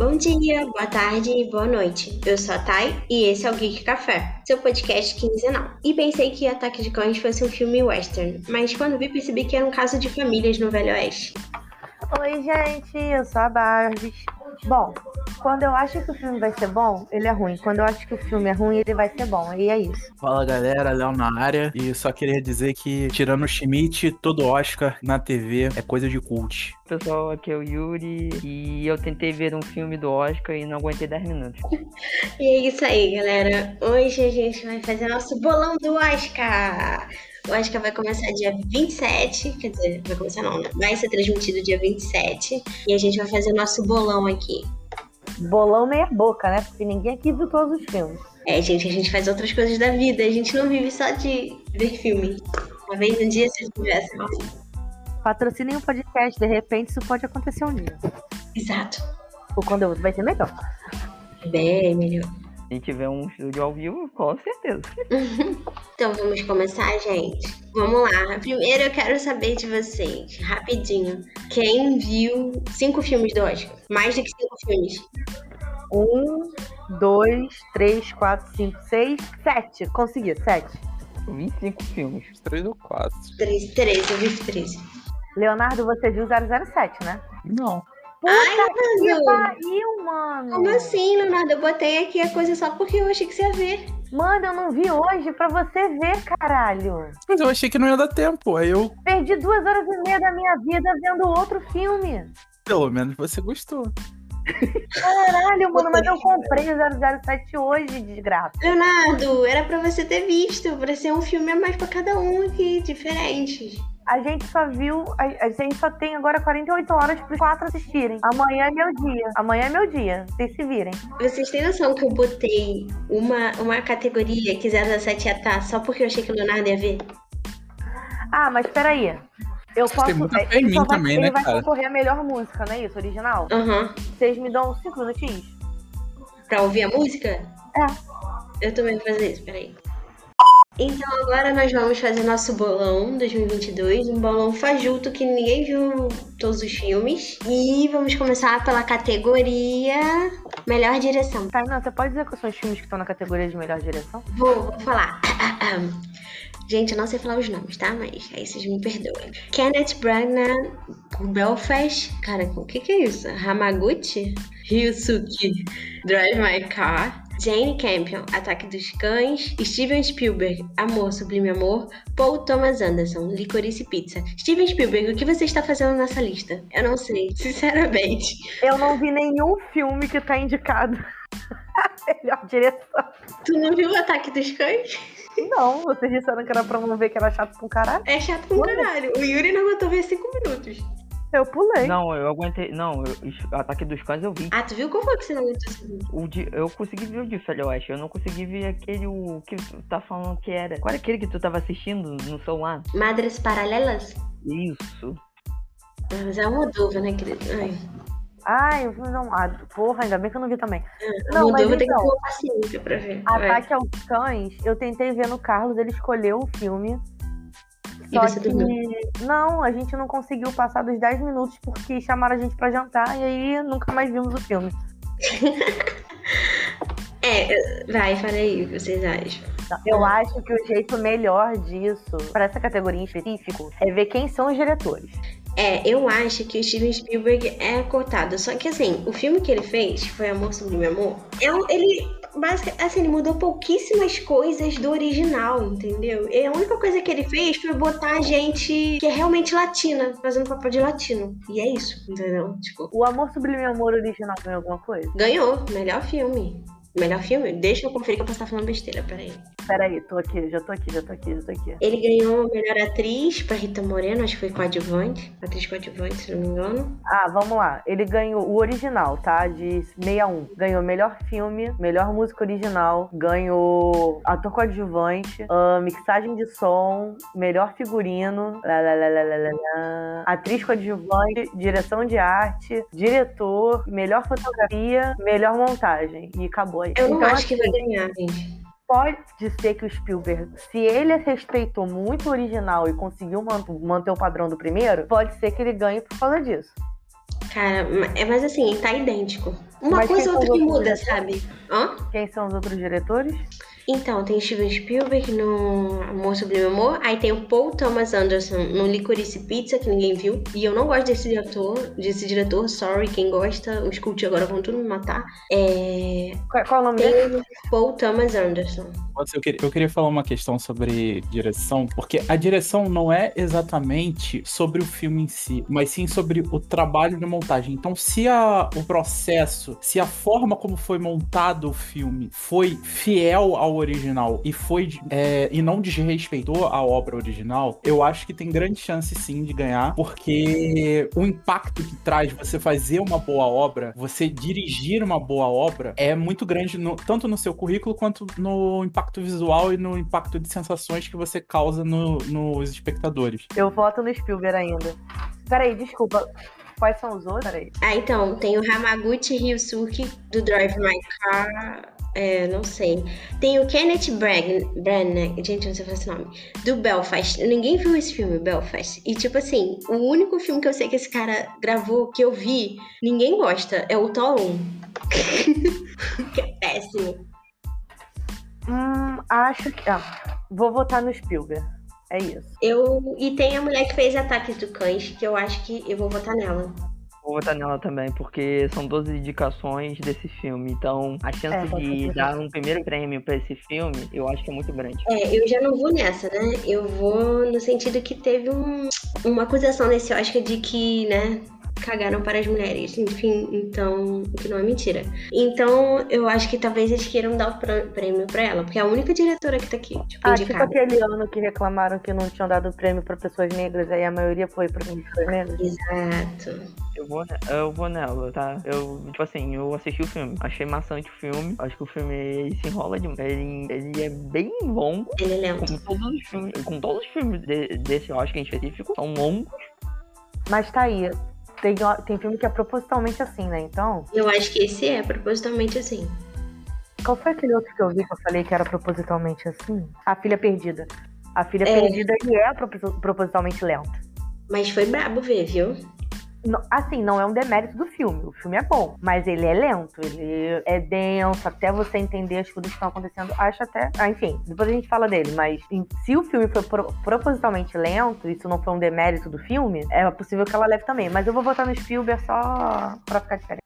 Bom dia, boa tarde e boa noite. Eu sou a Thay e esse é o Geek Café, seu podcast quinzenal. E pensei que Ataque de Cães fosse um filme western, mas quando vi percebi que era um caso de famílias no Velho Oeste. Oi, gente, eu sou a Barbie. Bom, quando eu acho que o filme vai ser bom, ele é ruim. Quando eu acho que o filme é ruim, ele vai ser bom. E é isso. Fala galera, Léo na área. E só queria dizer que, tirando o Schmidt, todo Oscar na TV é coisa de cult. Pessoal, aqui é o Yuri e eu tentei ver um filme do Oscar e não aguentei 10 minutos. E é isso aí, galera. Hoje a gente vai fazer nosso bolão do Oscar. O Oscar vai começar dia 27, quer dizer, vai começar não, né? Vai ser transmitido dia 27 e a gente vai fazer nosso bolão aqui. Bolão meia boca, né? Porque ninguém aqui viu todos os filmes. É, gente, a gente faz outras coisas da vida, a gente não vive só de ver filme. Uma vez no dia, se tivesse. Patrocinem um podcast, de repente isso pode acontecer um dia. Exato. O conteúdo vai ser melhor. Bem melhor. Se tiver um estúdio ao vivo, com certeza. Então vamos começar, gente. Vamos lá. Primeiro eu quero saber de vocês, rapidinho. Quem viu cinco filmes do Oscar? Mais do que cinco filmes. Um, dois, três, quatro, cinco, seis, sete. Consegui, sete. Eu vi cinco filmes. Três ou quatro. Três, três, eu vi três. Leonardo, você viu 007, né? Não. Puta Ai, que Leonardo. pariu, mano! Como assim, Leonardo? Eu botei aqui a coisa só porque eu achei que você ia ver. Mano, eu não vi hoje pra você ver, caralho. Mas eu achei que não ia dar tempo. Aí eu, Perdi duas horas e meia da minha vida vendo outro filme. pelo menos você gostou. Caralho, mano, mas eu comprei o 007 hoje, desgraça. Leonardo, era pra você ter visto, pra ser um filme a mais pra cada um aqui, diferente. A gente só viu, a, a gente só tem agora 48 horas pros quatro assistirem. Amanhã é meu dia. Amanhã é meu dia. Vocês se virem. Vocês têm noção que eu botei uma, uma categoria que 007 ia estar só porque eu achei que o Leonardo ia ver? Ah, mas peraí. Eu Vocês posso. muita é, fé em ele mim vai, também, ele né, vai cara? concorrer a melhor música, não é isso? Original? Aham. Vocês me dão cinco minutinhos? Pra ouvir a música? É. Eu também vou fazer isso, peraí. Então agora nós vamos fazer nosso bolão 2022, um bolão fajuto que ninguém viu todos os filmes. E vamos começar pela categoria Melhor Direção. Tá, não, você pode dizer quais são os filmes que estão na categoria de melhor direção? Vou, vou falar. Gente, eu não sei falar os nomes, tá? Mas aí vocês me perdoem. Kenneth Branagh, Belfast. Cara, o que que é isso? Hamaguchi? Ryusuke, Drive My Car. Jane Campion, Ataque dos Cães. Steven Spielberg, Amor, Sublime Amor. Paul Thomas Anderson, Licorice Pizza. Steven Spielberg, o que você está fazendo nessa lista? Eu não sei, sinceramente. Eu não vi nenhum filme que tá indicado. a melhor direção. Tu não viu o Ataque dos Cães? Não, vocês disseram que era pra não ver que era chato com caralho. É chato pra caralho. O Yuri não aguentou ver cinco minutos. Eu pulei. Não, eu aguentei. Não, eu, Ataque dos Cães eu vi. Ah, tu viu qual foi que você não aguentou? O de, eu consegui ver o de Velho Oeste. Eu não consegui ver aquele o, que tu tá falando que era. Qual era aquele que tu tava assistindo no celular? Madres Paralelas? Isso. Ah, Mas é uma dúvida, né, querido? Ai, Ai, eu não. Ah, porra, ainda bem que eu não vi também. não, Não, mas Moldova tem que então- ter uma paciência pra ver. Vai. Ataque aos Cães, eu tentei ver no Carlos, ele escolheu o filme. Só que. dormiu? Não, a gente não conseguiu passar dos 10 minutos porque chamaram a gente pra jantar e aí nunca mais vimos o filme. É, vai, fala aí o que vocês acham. Eu acho que o jeito melhor disso, pra essa categoria em específico, é ver quem são os diretores. É, eu acho que o Steven Spielberg é cotado. Só que assim, o filme que ele fez foi Amor Sublime Amor. É um, ele, basicamente, assim, ele mudou pouquíssimas coisas do original, entendeu? E a única coisa que ele fez foi botar a gente que é realmente latina, fazendo papel de latino. E é isso, entendeu? Tipo, O Amor Sublime Amor original ganhou alguma coisa? ganhou. Melhor filme. Melhor filme? Deixa eu conferir que eu posso estar falando besteira, peraí. Peraí, tô aqui, já tô aqui, já tô aqui, já tô aqui. Ele ganhou melhor atriz pra Rita Moreno, acho que foi coadjuvante. Atriz coadjuvante, se não me engano. Ah, vamos lá. Ele ganhou o original, tá? De 61. Ganhou melhor filme, melhor música original, ganhou ator coadjuvante, ah, mixagem de som, melhor figurino, lá, lá, lá, atriz coadjuvante, direção de arte, diretor, melhor fotografia, melhor montagem. E acabou Eu não Então, acho que vai ganhar, gente. Pode ser que o Spielberg, se ele respeitou muito o original e conseguiu man- manter o padrão do primeiro, pode ser que ele ganhe por causa disso. Cara, é mas assim, tá idêntico. Uma Mas coisa ou outra que muda, outros sabe? Hã? Quem são os outros diretores? Então, tem Steven Spielberg no Amor Sublime Amor, aí tem o Paul Thomas Anderson no Licorice Pizza, que ninguém viu. E eu não gosto desse diretor, desse diretor, sorry, quem gosta, os cult agora vão tudo me matar. É... Qual, qual o nome dele? Tem o Paul Thomas Anderson. Eu queria, eu queria falar uma questão sobre direção, porque a direção não é exatamente sobre o filme em si, mas sim sobre o trabalho de montagem. Então, se a, o processo, se a forma como foi montado o filme foi fiel ao original e foi é, e não desrespeitou a obra original, eu acho que tem grande chance sim de ganhar, porque o impacto que traz você fazer uma boa obra, você dirigir uma boa obra, é muito grande, no- tanto no seu currículo quanto no impacto visual e no impacto de sensações que você causa no- nos espectadores. Eu voto no Spielberg ainda. Peraí, desculpa. Quais são os outros? Peraí. Ah, então, tem o Hamaguchi Ryusuke do Drive My Car. É, não sei. Tem o Kenneth Branagh, gente, não sei falar esse nome, do Belfast. Ninguém viu esse filme, Belfast. E, tipo assim, o único filme que eu sei que esse cara gravou, que eu vi, ninguém gosta, é o Thor 1. que é péssimo. Hum, acho que. Ah, vou votar no Spielberg. É isso. Eu, e tem a mulher que fez Ataques do Cães, que eu acho que eu vou votar nela. Vou votar nela também, porque são 12 indicações desse filme. Então, a chance É, de dar um primeiro prêmio pra esse filme, eu acho que é muito grande. É, eu já não vou nessa, né? Eu vou no sentido que teve um- uma acusação nesse Oscar de que, né, cagaram para as mulheres. Enfim, então, o que não é mentira. Então, eu acho que talvez eles queiram dar o prê- prêmio pra ela, porque é a única diretora que tá aqui, tipo, Ah, tipo indicada. aquele ano que reclamaram que não tinham dado prêmio pra pessoas negras, aí a maioria foi pra pessoas negras. Exato. Eu vou, eu vou nela, tá? Eu, tipo assim, eu assisti o filme, achei maçante o filme. Acho que o filme ele se enrola de. Ele, ele é bem longo, Ele é lento. como todos os filmes. Com todos os filmes de- desse Oscar em específico, são longos. Mas tá aí. Tem, tem filme que é propositalmente assim, né? Então. Eu acho que esse é propositalmente assim. Qual foi aquele outro que eu vi que eu falei que era propositalmente assim? A Filha Perdida. A Filha É. Perdida ele é propos- propositalmente lento. Mas foi brabo ver, viu? Assim, não é um demérito do filme. O filme é bom, mas ele é lento, ele é denso, até você entender as coisas que estão acontecendo. Acho até. Ah, enfim, depois a gente fala dele, mas se o filme foi pro- propositalmente lento, isso não foi um demérito do filme, é possível que ela leve também. Mas eu vou votar no Spielberg só pra ficar diferente.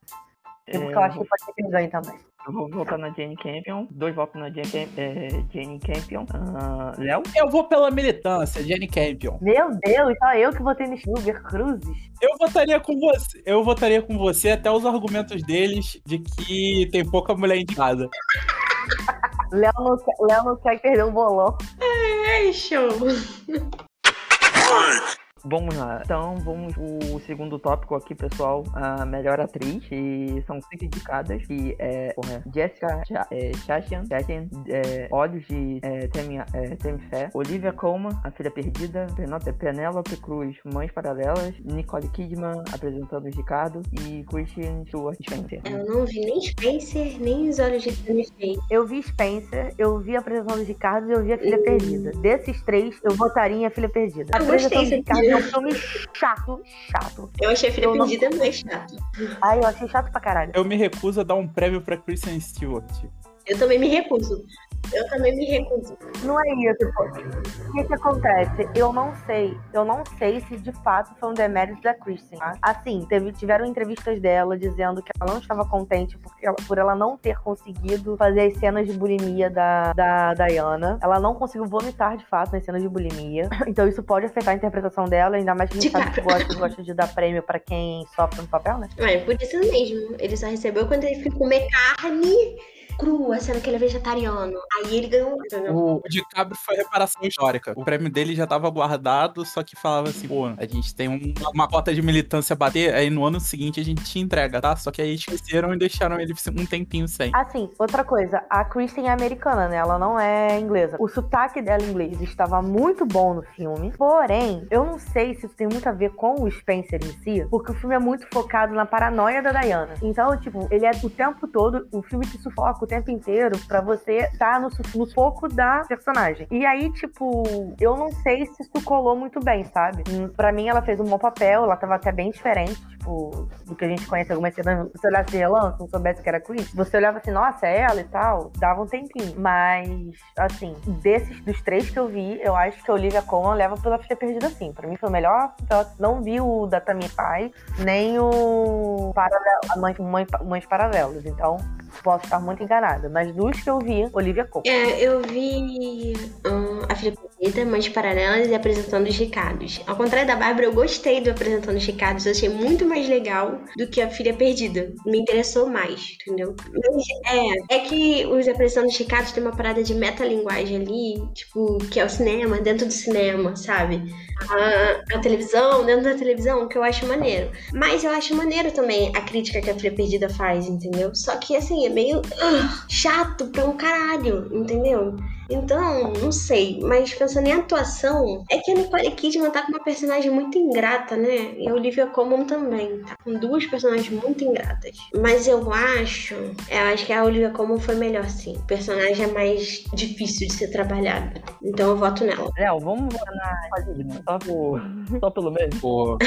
É, Porque eu acho que pode ser que ele ganhe também. Eu vou votar na Jane Campion. Dois votos na Jane, é, Jane Campion. Ah, Léo? Eu vou pela militância, Jenny Campion. Meu Deus, só eu que votei no Spielberg Cruzes. Eu votaria com você. Eu votaria com você até os argumentos deles de que tem pouca mulher indicada. Léo não, quer- Léo não quer perder o bolão. É, show. Vamos lá. Então, vamos o segundo tópico aqui, pessoal. A melhor atriz. E são cinco indicadas. Que é porra, Jessica Cha- é, Chastain, Chastain é, Olhos de é, Temi, é, Temi Fé. Olivia Colman, A Filha Perdida. Penélope Cruz, Mães Paralelas. Nicole Kidman, apresentando os Ricardo. E Christian Stewart Spencer. Eu não vi nem Spencer, nem os olhos de Faye. Eu vi Spencer, eu vi a apresentação do Ricardo e eu vi a Filha Perdida. Desses três, eu votaria em a Filha Perdida. A Eu apresentação gostei, do Ricardo é um filme chato, chato. Eu achei a filha Eu não- perdida mais chato. Ai, eu achei chato pra caralho. Eu me recuso a dar um prêmio pra Kristen Stewart. Eu também me recuso. Eu também me recuso. Não é isso, pô. O que que acontece? Eu não sei. Eu não sei se de fato foi um demérito da Kristen. tá? Assim, teve, tiveram entrevistas dela dizendo que ela não estava contente porque ela- por ela não ter conseguido fazer as cenas de bulimia da, da Diana. Ela não conseguiu vomitar de fato nas cenas de bulimia. Então isso pode afetar a interpretação dela, ainda mais que a gente De sabe que gosta, gosta de dar prêmio pra quem sofre no papel, né? Mas por isso mesmo. Ele só recebeu quando ele foi comer carne crua, sendo que ele é vegetariano. Aí ele ganhou. O DiCaprio foi reparação histórica. O prêmio dele já tava guardado, só que falava assim, pô, a gente tem um- uma cota de militância a bater, aí no ano seguinte a gente te entrega, tá? Só que aí esqueceram e deixaram ele um tempinho sem. Assim, outra coisa, a Kristen é americana, né? Ela não é inglesa. O sotaque dela em inglês estava muito bom no filme. Porém, eu não sei se isso tem muito a ver com o Spencer em si, porque o filme é muito focado na paranoia da Diana. Então, tipo, ele é o tempo todo, o filme te sufoca o tempo inteiro pra você estar no, no foco da personagem. E aí, tipo, eu não sei se isso colou muito bem, sabe? Pra mim, ela fez um bom papel, ela tava até bem diferente, tipo, do que a gente conhece algumas cenas. Se você olhasse ela, se não soubesse que era Chris, você olhava assim, nossa, é ela e tal, dava um tempinho. Mas, assim, desses, dos três que eu vi, eu acho que a Olivia Colman leva pela filha perdida, sim. Pra mim foi o melhor. Eu não vi o da Tammy Pai, nem o Paralelo, a Mãe, Mãe, Mães Paralelos. Então, posso estar muito enganada. Mas dos que eu vi, Olivia Colman. É, eu vi hum, a Filha Perdida, Mães Paralelas e Apresentando os Ricardos. Ao contrário da Bárbara, eu gostei do Apresentando os Ricardos. Eu achei muito mais legal do que a Filha Perdida. Me interessou mais, entendeu? Mas, é, é que os Apresentando os Ricardos tem uma parada de metalinguagem ali, tipo, que é o cinema dentro do cinema, sabe? A, a televisão dentro da televisão, que eu acho maneiro. Mas eu acho maneiro também a crítica que a Filha Perdida faz, entendeu? Só que, assim, é meio ah, chato pra um caralho, entendeu? Então, não sei, mas pensando em atuação, é que a Nicole Kidman tá com uma personagem muito ingrata, né? E a Olivia Colman também, tá com duas personagens muito ingratas. Mas eu acho, eu acho que a Olivia Colman foi melhor, sim. O personagem é mais difícil de ser trabalhado. Então eu voto nela. Léo, vamos votar na Padilha, só, por... só pelo menos. Pô,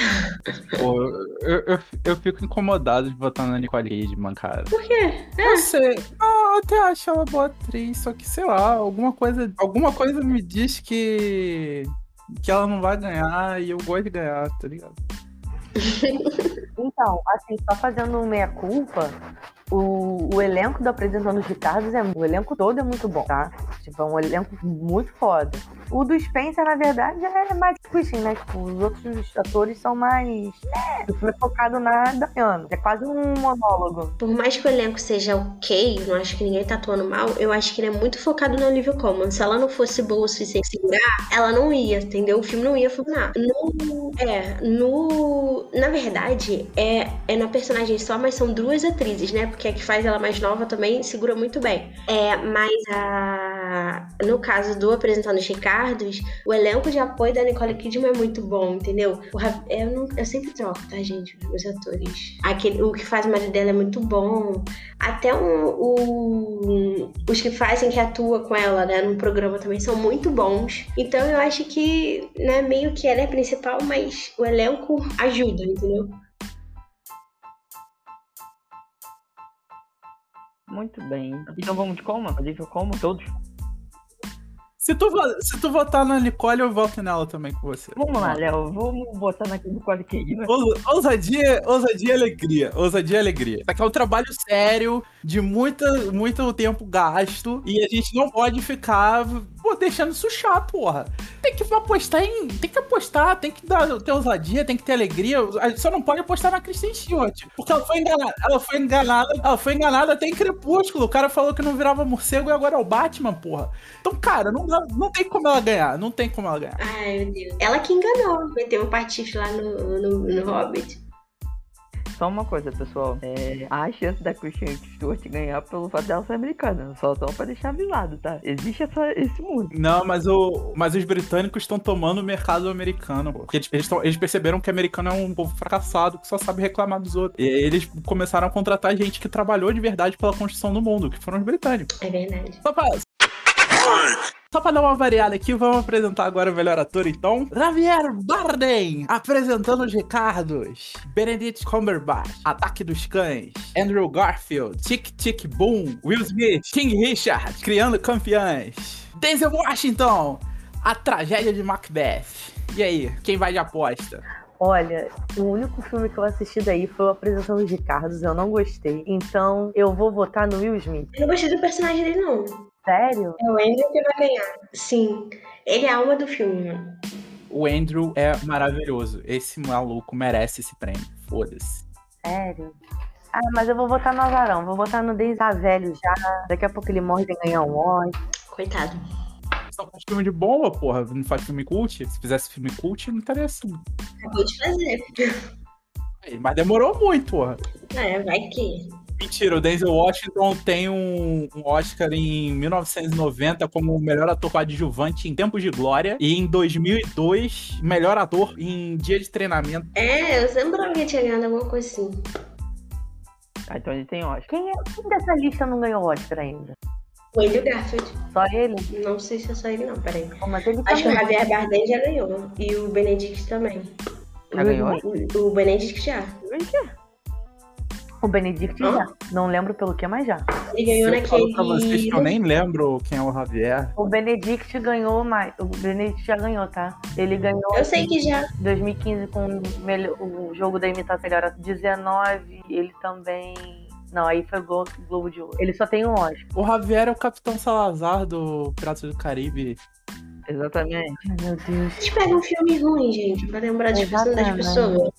pô eu, eu, eu fico incomodado de votar na Nicole Kidman, cara. Por quê? Eu sei. Eu até acho ela boa atriz, só que, sei lá, alguma coisa, alguma coisa me diz que que ela não vai ganhar e eu gosto de ganhar, tá ligado? Então, assim, só fazendo meia culpa, o, o elenco do Apresentando os Ricardos, é, o elenco todo é muito bom, tá? Tipo, é um elenco muito foda. O do Spencer, na verdade, é mais pushing, né? Tipo, os outros atores são mais. É, o filme é focado na Diana. É quase um monólogo. Por mais que o elenco seja ok, não acho que ninguém tá atuando mal, eu acho que ele é muito focado na Olivia Colman. Se ela não fosse boa o suficiente segurar, ela não ia, entendeu? O filme não ia funcionar. No, é, no. Na verdade, é, é na personagem só, mas são duas atrizes, né? Porque a que faz ela mais nova também segura muito bem. É, mas a. No caso do Apresentando os Ricardos, o elenco de apoio da Nicole Kidman é muito bom, entendeu? O eu, não- eu sempre troco, tá, gente? Os atores. Aquele, o que faz o marido dela é muito bom. Até um- os que fazem, que atua com ela, né, no programa também são muito bons. Então eu acho que, né, meio que ela é a principal, mas o elenco ajuda, entendeu? Muito bem. Então vamos de Colman? Olivia Colman? Todos? Se tu, se tu votar na Nicole, eu voto nela também com você. Vamos lá, Léo. Vamos naquele do Nicole. Ousa- Ousadia, ousadia e alegria. Ousadia e alegria. Isso aqui é um trabalho sério, de muita, muito tempo gasto, e a gente não pode ficar pô, deixando chato, porra. Tem que apostar em. Tem que apostar, tem que dar, ter ousadia, tem que ter alegria. A gente só não pode apostar na Kristen Stewart. Porque ela foi enganada. Ela foi enganada. Ela foi enganada até em Crepúsculo. O cara falou que não virava morcego e agora é o Batman, porra. Então, cara, não, dá- não tem como ela ganhar. Não tem como ela ganhar. Ai, meu Deus. Ela que enganou, meteu um patife lá no, no, no Hobbit. Só uma coisa, pessoal. É, a chance da Christian Stewart ganhar pelo fato dela ser americana. Só, só pra deixar avisado, tá? Existe essa, esse mundo. Não, mas, o, mas os britânicos estão tomando o mercado americano, pô. Porque eles, eles, tão- eles perceberam que americano é um povo fracassado que só sabe reclamar dos outros. E eles começaram a contratar gente que trabalhou de verdade pela construção do mundo, que foram os britânicos. É verdade. Só pra, só pra dar uma variada aqui, vamos apresentar agora o melhor ator, então. Javier Bardem, apresentando os Ricardos. Benedict Cumberbatch, Ataque dos Cães. Andrew Garfield, Tic Tic Boom. Will Smith, King Richard, Criando Campeões. Denzel Washington, A Tragédia de Macbeth. E aí, quem vai de aposta? Olha, o único filme que eu assisti daí foi o Apresentação dos Ricardos, eu não gostei. Então, eu vou votar no Will Smith. Eu não gostei do personagem dele, não. Sério? É o Andrew que vai ganhar. Sim. Ele é a alma do filme, mano. O Andrew é maravilhoso. Esse maluco merece esse prêmio. Foda-se. Sério? Ah, mas eu vou votar no Azarão. Vou votar no Deis velho já. Daqui a pouco ele morre e ganhar um Oscar. Coitado. Só faz filme de boa, porra. Não faz filme cult. Se fizesse filme cult, não estaria assim. Acabou de fazer. Mas demorou muito, porra. É, vai que. Mentira, o Denzel Washington tem um, um Oscar em 1990 como o melhor ator coadjuvante em Tempos de Glória e em 2002 melhor ator em Dia de Treinamento. É, eu lembrava que tinha ganhado alguma coisa assim. Ah, então ele tem Oscar. Quem, é, quem dessa lista não ganhou Oscar ainda? O Andrew Garfield. Só ele? Não sei se é só ele, não, peraí. Oh, mas ele Acho que o. Javier Bardem já ganhou. E o Benedict também. Já ganhou? O, o Benedict já. O Benedict Hã? já. Não lembro pelo que, mas já. Ele ganhou eu falo naquele. pra vocês que eu nem lembro quem é o Javier. O Benedict ganhou mais. O Benedict já ganhou, tá? Ele ganhou Eu sei que já. em 2015 com o melhor- o jogo da imitação melhor 19. Ele também. Não, aí foi o Glo- Globo de Ouro. Ele só tem um Oscar. O Javier é o Capitão Salazar do Piratas do Caribe. Exatamente. Ai, meu Deus. Vocês pegam um filme ruim, gente, pra lembrar pessoas das pessoas.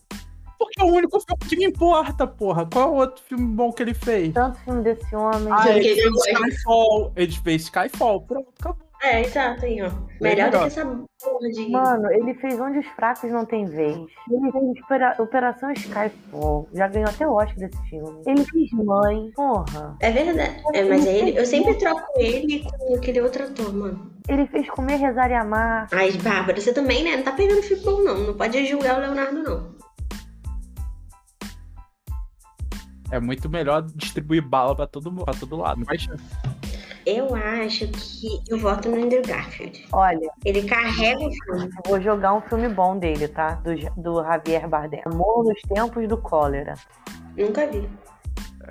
Porque é o único filme que me importa, porra. Qual é o outro filme bom que ele fez? Tanto filme desse homem. Ah, que ele ele fez. Skyfall. Ele fez Skyfall. Pronto, acabou. É, exato, aí, ó. Melhor do que essa porra de. Mano, ele fez Onde os Fracos Não Tem Vez. Ele fez Opera- Operação Skyfall. Já ganhou até o Oscar desse filme. Ele fez Mãe. Porra. É verdade. É, mas é ele, eu sempre troco ele com aquele outro ator, mano. Ele fez Comer, Rezar e Amar. Ai, Bárbara, você também, né? Não tá pegando filme bom, não. Não pode julgar o Leonardo, não. É muito melhor distribuir bala pra todo, pra todo lado. Mas Eu acho que eu voto no Andrew Garfield. Olha, Ele carrega o filme. eu vou jogar um filme bom dele, tá? Do, do Javier Bardem. Amor nos Tempos do Cólera. Nunca vi.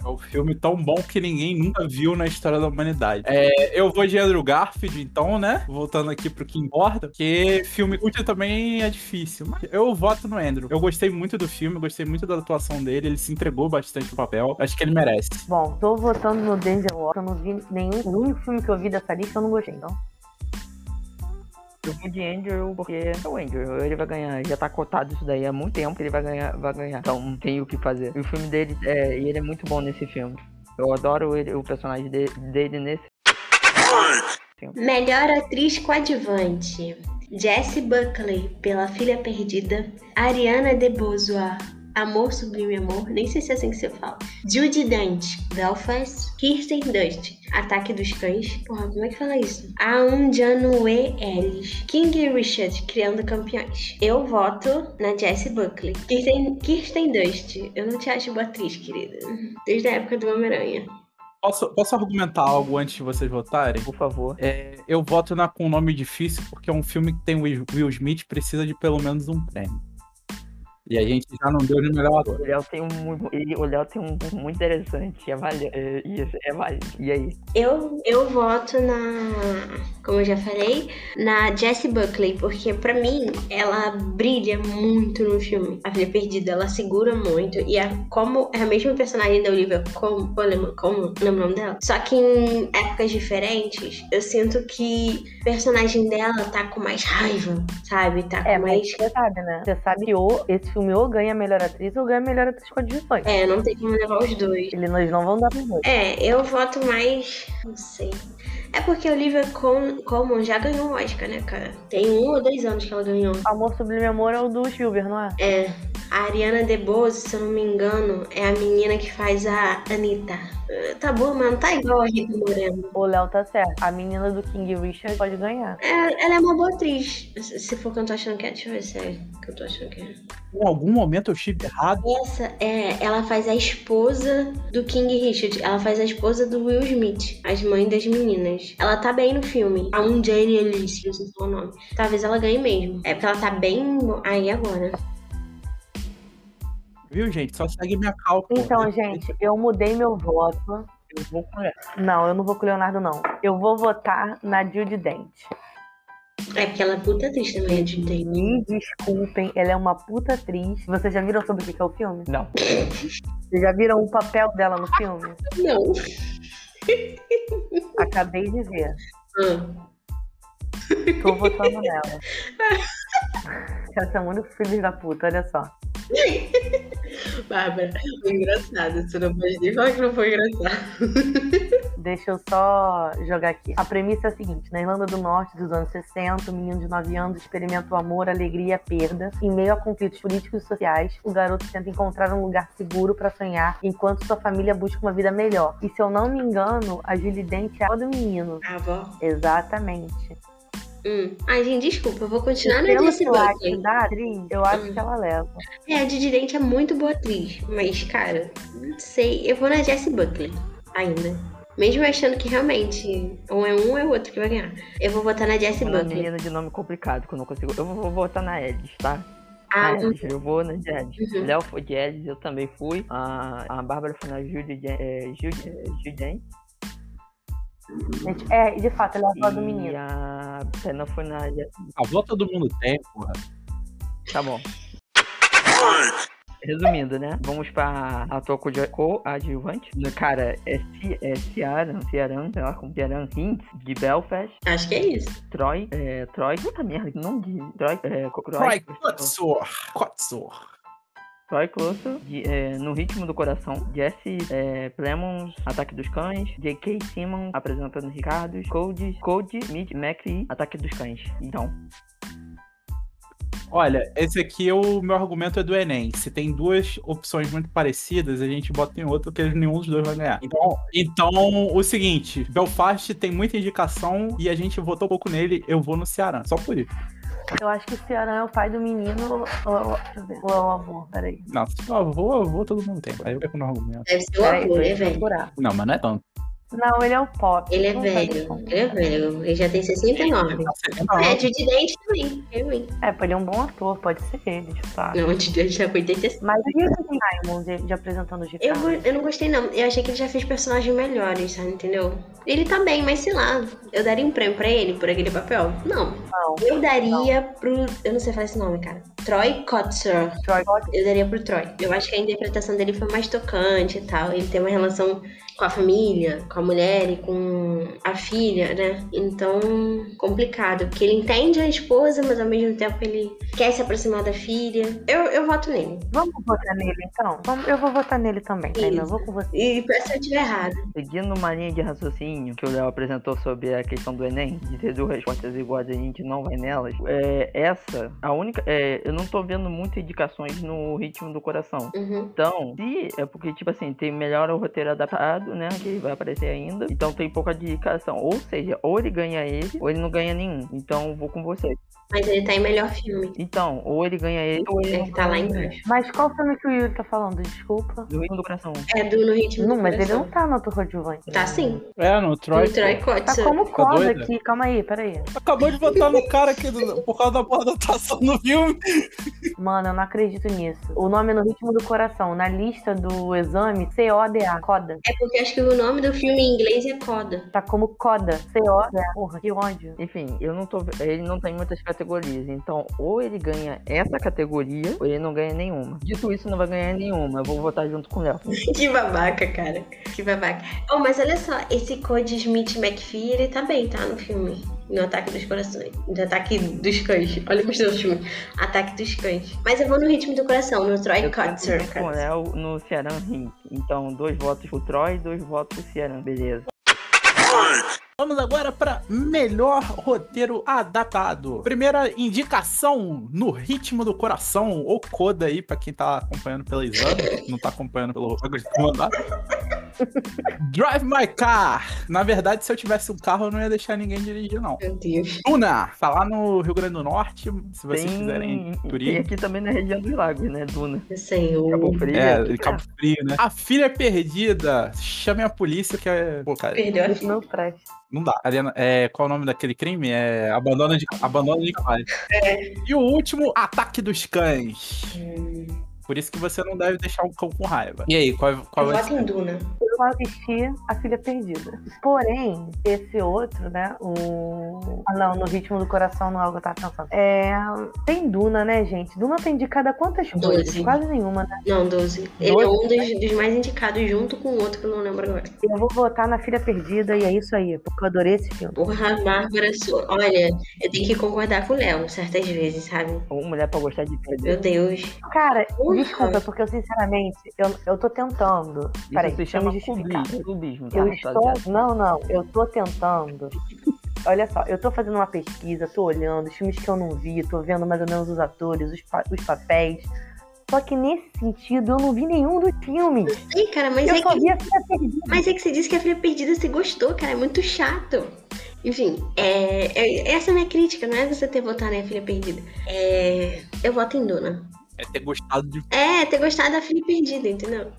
É um filme tão bom que ninguém nunca viu na história da humanidade. É, eu vou de Andrew Garfield, então, né? Voltando aqui pro que importa, porque filme curto também é difícil. Mas eu voto no Andrew. Eu gostei muito do filme, gostei muito da atuação dele, ele se entregou bastante no papel. Acho que ele merece. Bom, tô votando no Denzel Washington. Eu não vi nenhum. O único filme que eu vi dessa lista eu não gostei, então. Eu vou de Andrew porque é o Andrew. Ele vai ganhar. Já tá cotado isso daí há muito tempo que ele vai ganhar. Vai ganhar. Então não tem o que fazer. E o filme dele é. E ele é muito bom nesse filme. Eu adoro ele- o personagem de- dele nesse. Melhor atriz coadjuvante. Jessie Buckley, pela Filha Perdida. Ariana DeBois, Amor Sublime Amor. Nem sei se é assim que você fala. Judy Dante, Belfast. Kirsten Dust, Ataque dos Cães. Porra, como é que fala isso? Aun Janue Ellis. King Richard, Criando Campeões. Eu voto na Jessie Buckley. Kirsten, Kirsten Dust. Eu não te acho boa atriz, querida. Desde a época do Homem-Aranha. Posso, posso argumentar algo antes de vocês votarem? Por favor. É, eu voto na, com um nome difícil porque é um filme que tem Will Smith precisa de pelo menos um prêmio. E a gente já não deu de melhor ator. O Léo tem um muito. ele- O Léo tem um ponto muito interessante. É válido. É, isso, é válido. E aí? Eu, eu voto na, como eu já falei, na Jessie Buckley, porque pra mim ela brilha muito no filme. A Filha Perdida, ela segura muito. E a, como é a mesma personagem da Olivia como, como, como lembra o nome dela? Só que em épocas diferentes, eu sinto que o personagem dela tá com mais raiva, sabe? Tá com É, mas mais. você sabe, né? Você sabe que ou esse filme ou ganha melhor atriz ou ganha melhor atriz coadjuvante. É, não tem como levar os dois. Eles não vão dar pros dois. É, eu voto mais. Não sei. É porque a Olivia Col- Colman já ganhou o Oscar, né, cara? Tem um ou dois anos que ela ganhou. Amor Sublime Amor é o do Spielberg, não é? É. A Ariana DeBose, se eu não me engano, é a menina que faz a Anitta. Eh, Tá boa, mas não tá igual a Rita Moreno. O Léo tá certo. A menina do King Richard pode ganhar. É, ela é uma boa atriz. Se for o que eu tô achando que é, deixa eu ver se é o que eu tô achando que é. Em algum momento eu estive errado. Essa é, ela faz a esposa do King Richard. Ela faz a esposa do Will Smith, as mães das meninas. Ela tá bem no filme. A um Jane Alice, não sei se é o nome. Talvez ela ganhe mesmo. É porque ela tá bem aí agora. Viu, gente? Só segue minha cálculo. Então, gente, eu mudei meu voto. Eu vou com ela. Não, eu não vou com o Leonardo, não. Eu vou votar na Judy Dent. É porque ela é puta atriz também, a Judy. Me desculpem, ela é uma puta atriz. Vocês já viram sobre o que é o filme? Não. Vocês já viram o papel dela no filme? Não. Acabei de ver. Ah. Tô votando nela. Ela é muito filho da puta, olha só. Bárbara, foi engraçado. Você não pode nem falar que não foi engraçado. Deixa eu só jogar aqui. A premissa é a seguinte: na Irlanda do Norte dos anos 60, um menino de 9 anos experimenta o amor, a alegria e a perda. Em meio a conflitos políticos e sociais, o garoto tenta encontrar um lugar seguro para sonhar, enquanto sua família busca uma vida melhor. E se eu não me engano, a Julie Dent é a avó do menino. A avó? Exatamente. Hum. Ai, gente, desculpa, eu vou continuar no Pelo que eu acho Buckley. da atriz, eu acho Hum. que ela leva. É, a Didi Dent é muito boa atriz, mas, cara, não sei. Eu vou na Jessie Buckley ainda. Mesmo achando que realmente ou é um ou é o outro que vai ganhar. Eu vou votar na Jessie Uma Buckley. menina de nome complicado que eu não consigo. Eu vou votar na Edis, tá? Ah, Na eu vou na de Edis. Uhum. Léo foi de Edis, eu também fui. A, a Bárbara foi na Judy é, Judy- é, Judy Gente, é, de fato, ela é a voz do menino. a Pena foi na. A volta do mundo tem, porra. Tá bom. Resumindo, né? Vamos pra ator co- coadjuvante. Cara, é, Ci- é Ciaran, Ciaran, sei lá como Ciaran Hinds, de Belfast. acho que é isso. Troy, é, Troy, puta merda, que nome de Troy, é, Troy Kotsur. Kotsur. Troy Closer, é, No Ritmo do Coração, Jesse é, Plemons, Ataque dos Cães, J.K. Simmons, apresentando Ricardo, Code, Code, Mitch, McCree, Ataque dos Cães. Então, Olha, esse aqui, o meu argumento é do Enem. Se tem duas opções muito parecidas, a gente bota em outra, porque nenhum dos dois vai ganhar. Então, então o seguinte, Belfast tem muita indicação e a gente votou pouco nele, eu vou no Ceará. Só por isso. Eu acho que o Ceará é o pai do menino. Ou, ou- deixa eu ver. Ou é o avô, peraí. Não, se eu avô, avô, todo mundo tem. Aí eu pego no argumento. Deve ser o avô, é indo velho. Não, mas não é tanto. Não, ele é o pop. Ele é Não faz velho. Ele é velho. Ele já tem 69. Não, É, Judy Dent também. Eu, hein? É, ele é um bom ator, pode ser ele, de fato. Não, o Judy Dent já com 85. Mas e o Simon de, de apresentando os Eu, eu não gostei, não. Eu achei que ele já fez personagens melhores, sabe? Entendeu? Ele tá bem, mas sei lá. Eu daria um prêmio pra ele por aquele papel? Não. Não. Eu daria pro. Eu não sei falar esse nome, cara. Troy Kotzer. Troy. Eu daria pro Troy. Eu acho que a interpretação dele foi mais tocante e tal. Ele tem uma relação com a família, com a mulher e com a filha, né? Então, complicado. Porque ele entende a esposa, mas ao mesmo tempo ele quer se aproximar da filha. Eu, eu voto nele. Vamos votar nele, então? Vamos- eu vou votar nele também, tá? Eu vou com você. E peço se eu estiver errado. seguindo uma linha de raciocínio que o Léo apresentou sobre a questão do Enem, de ter duas respostas iguais e a gente não vai nelas, é, essa, a única. é, eu não tô vendo muitas indicações no ritmo do coração. Uhum. Então, se é porque, tipo assim, tem melhor o roteiro adaptado, né? Que vai aparecer ainda. Então tem pouca indicação. Ou seja, ou ele ganha esse, ou ele não ganha nenhum. Então vou com você. Mas ele tá em melhor filme. Então, ou ele ganha esse, ou ele É não que tá lá embaixo. Mas qual filme que o Yuri tá falando? Desculpa. Do ritmo do coração. É do No Ritmo Não, do mas ele Coração. não tá no ator coadjuvante. Tá sim. É, no Troy. Do Troy Tá como coda doida? aqui. Calma aí, peraí. Acabou de votar no cara aqui do- por causa da porra da atuação no filme. Mano, eu não acredito nisso. O nome é no ritmo do coração. Na lista do exame, C-O-D-A. Coda. É porque acho que o nome do filme em inglês é Coda. Tá como coda. C-O-D-A. Porra, que ódio. Enfim, eu não tô. Ele não tem muitas categorias. Então, ou ele ganha essa categoria, ou ele não ganha nenhuma. Dito isso, não vai ganhar nenhuma. Eu vou votar junto com o Léo. que babaca, cara. Que babaca. Oh, mas olha só, esse Code Smith McPhee, ele tá bem, tá? No filme. No Ataque dos Corações. No Ataque dos Cães. Olha os dois filmes. Ataque dos Cães. Mas eu vou no ritmo do coração, no Troy Kotzer. com o Léo no Ceará Rink. Então, dois votos pro Troy, dois votos pro Ceará. Beleza. Vamos agora para melhor roteiro adaptado. Primeira indicação no ritmo do coração, ou coda aí pra quem tá acompanhando pela exame, não tá acompanhando pelo algoritmo andar. Drive My Car. Na verdade, se eu tivesse um carro, eu não ia deixar ninguém dirigir, não. Meu Deus. Duna, falar no Rio Grande do Norte, se vocês Tem, quiserem tem turismo. aqui também na região dos lagos, né? Duna. Senhor. Cabo Frio. É, aqui, Cabo Frio, né? A filha perdida. Chame a polícia que é. Pô, cara, Perdeu a filha. não presta. Não dá. Ariana, é, qual é o nome daquele crime? É abandono de, abandono de cavalo. E o último, ataque dos cães. Hum, Por isso que você não deve deixar um cão com raiva. E aí, qual, qual em ser? Duna. Eu assisti A Filha Perdida. Porém, esse outro, né? O. Ah, não, no ritmo do coração não é o que eu tava pensando. É. Tem Duna, né, gente? Duna tem indicada quantas coisas? Doze. Quase nenhuma, né? Não, 12. Ele é um dos, dos mais indicados junto com o outro que eu não lembro agora. Eu vou votar na Filha Perdida e é isso aí, porque eu adorei esse filme. Porra, Bárbara, olha, eu tenho que concordar com o Léo certas vezes, sabe? Ou mulher pra gostar de perder. Meu Deus. Cara. Desculpa, porque eu sinceramente, eu, eu tô tentando. Isso Peraí, se eu chama clubismo, clubismo, tá? Eu rapaziada? estou. Não, não, eu tô tentando. Olha só, eu tô fazendo uma pesquisa, tô olhando os filmes que eu não vi, tô vendo mais ou menos os atores, os, pa- os papéis. Só que nesse sentido, eu não vi nenhum dos filmes. Ih, cara, mas Eu é só que vi a Filha Perdida. Mas é que você disse que a filha perdida você gostou, cara. É muito chato. Enfim, é, é- essa é a minha crítica, não é você ter votado em Filha Perdida. É, eu voto em Duna. É ter gostado de. É, ter gostado da Filha Perdida, entendeu?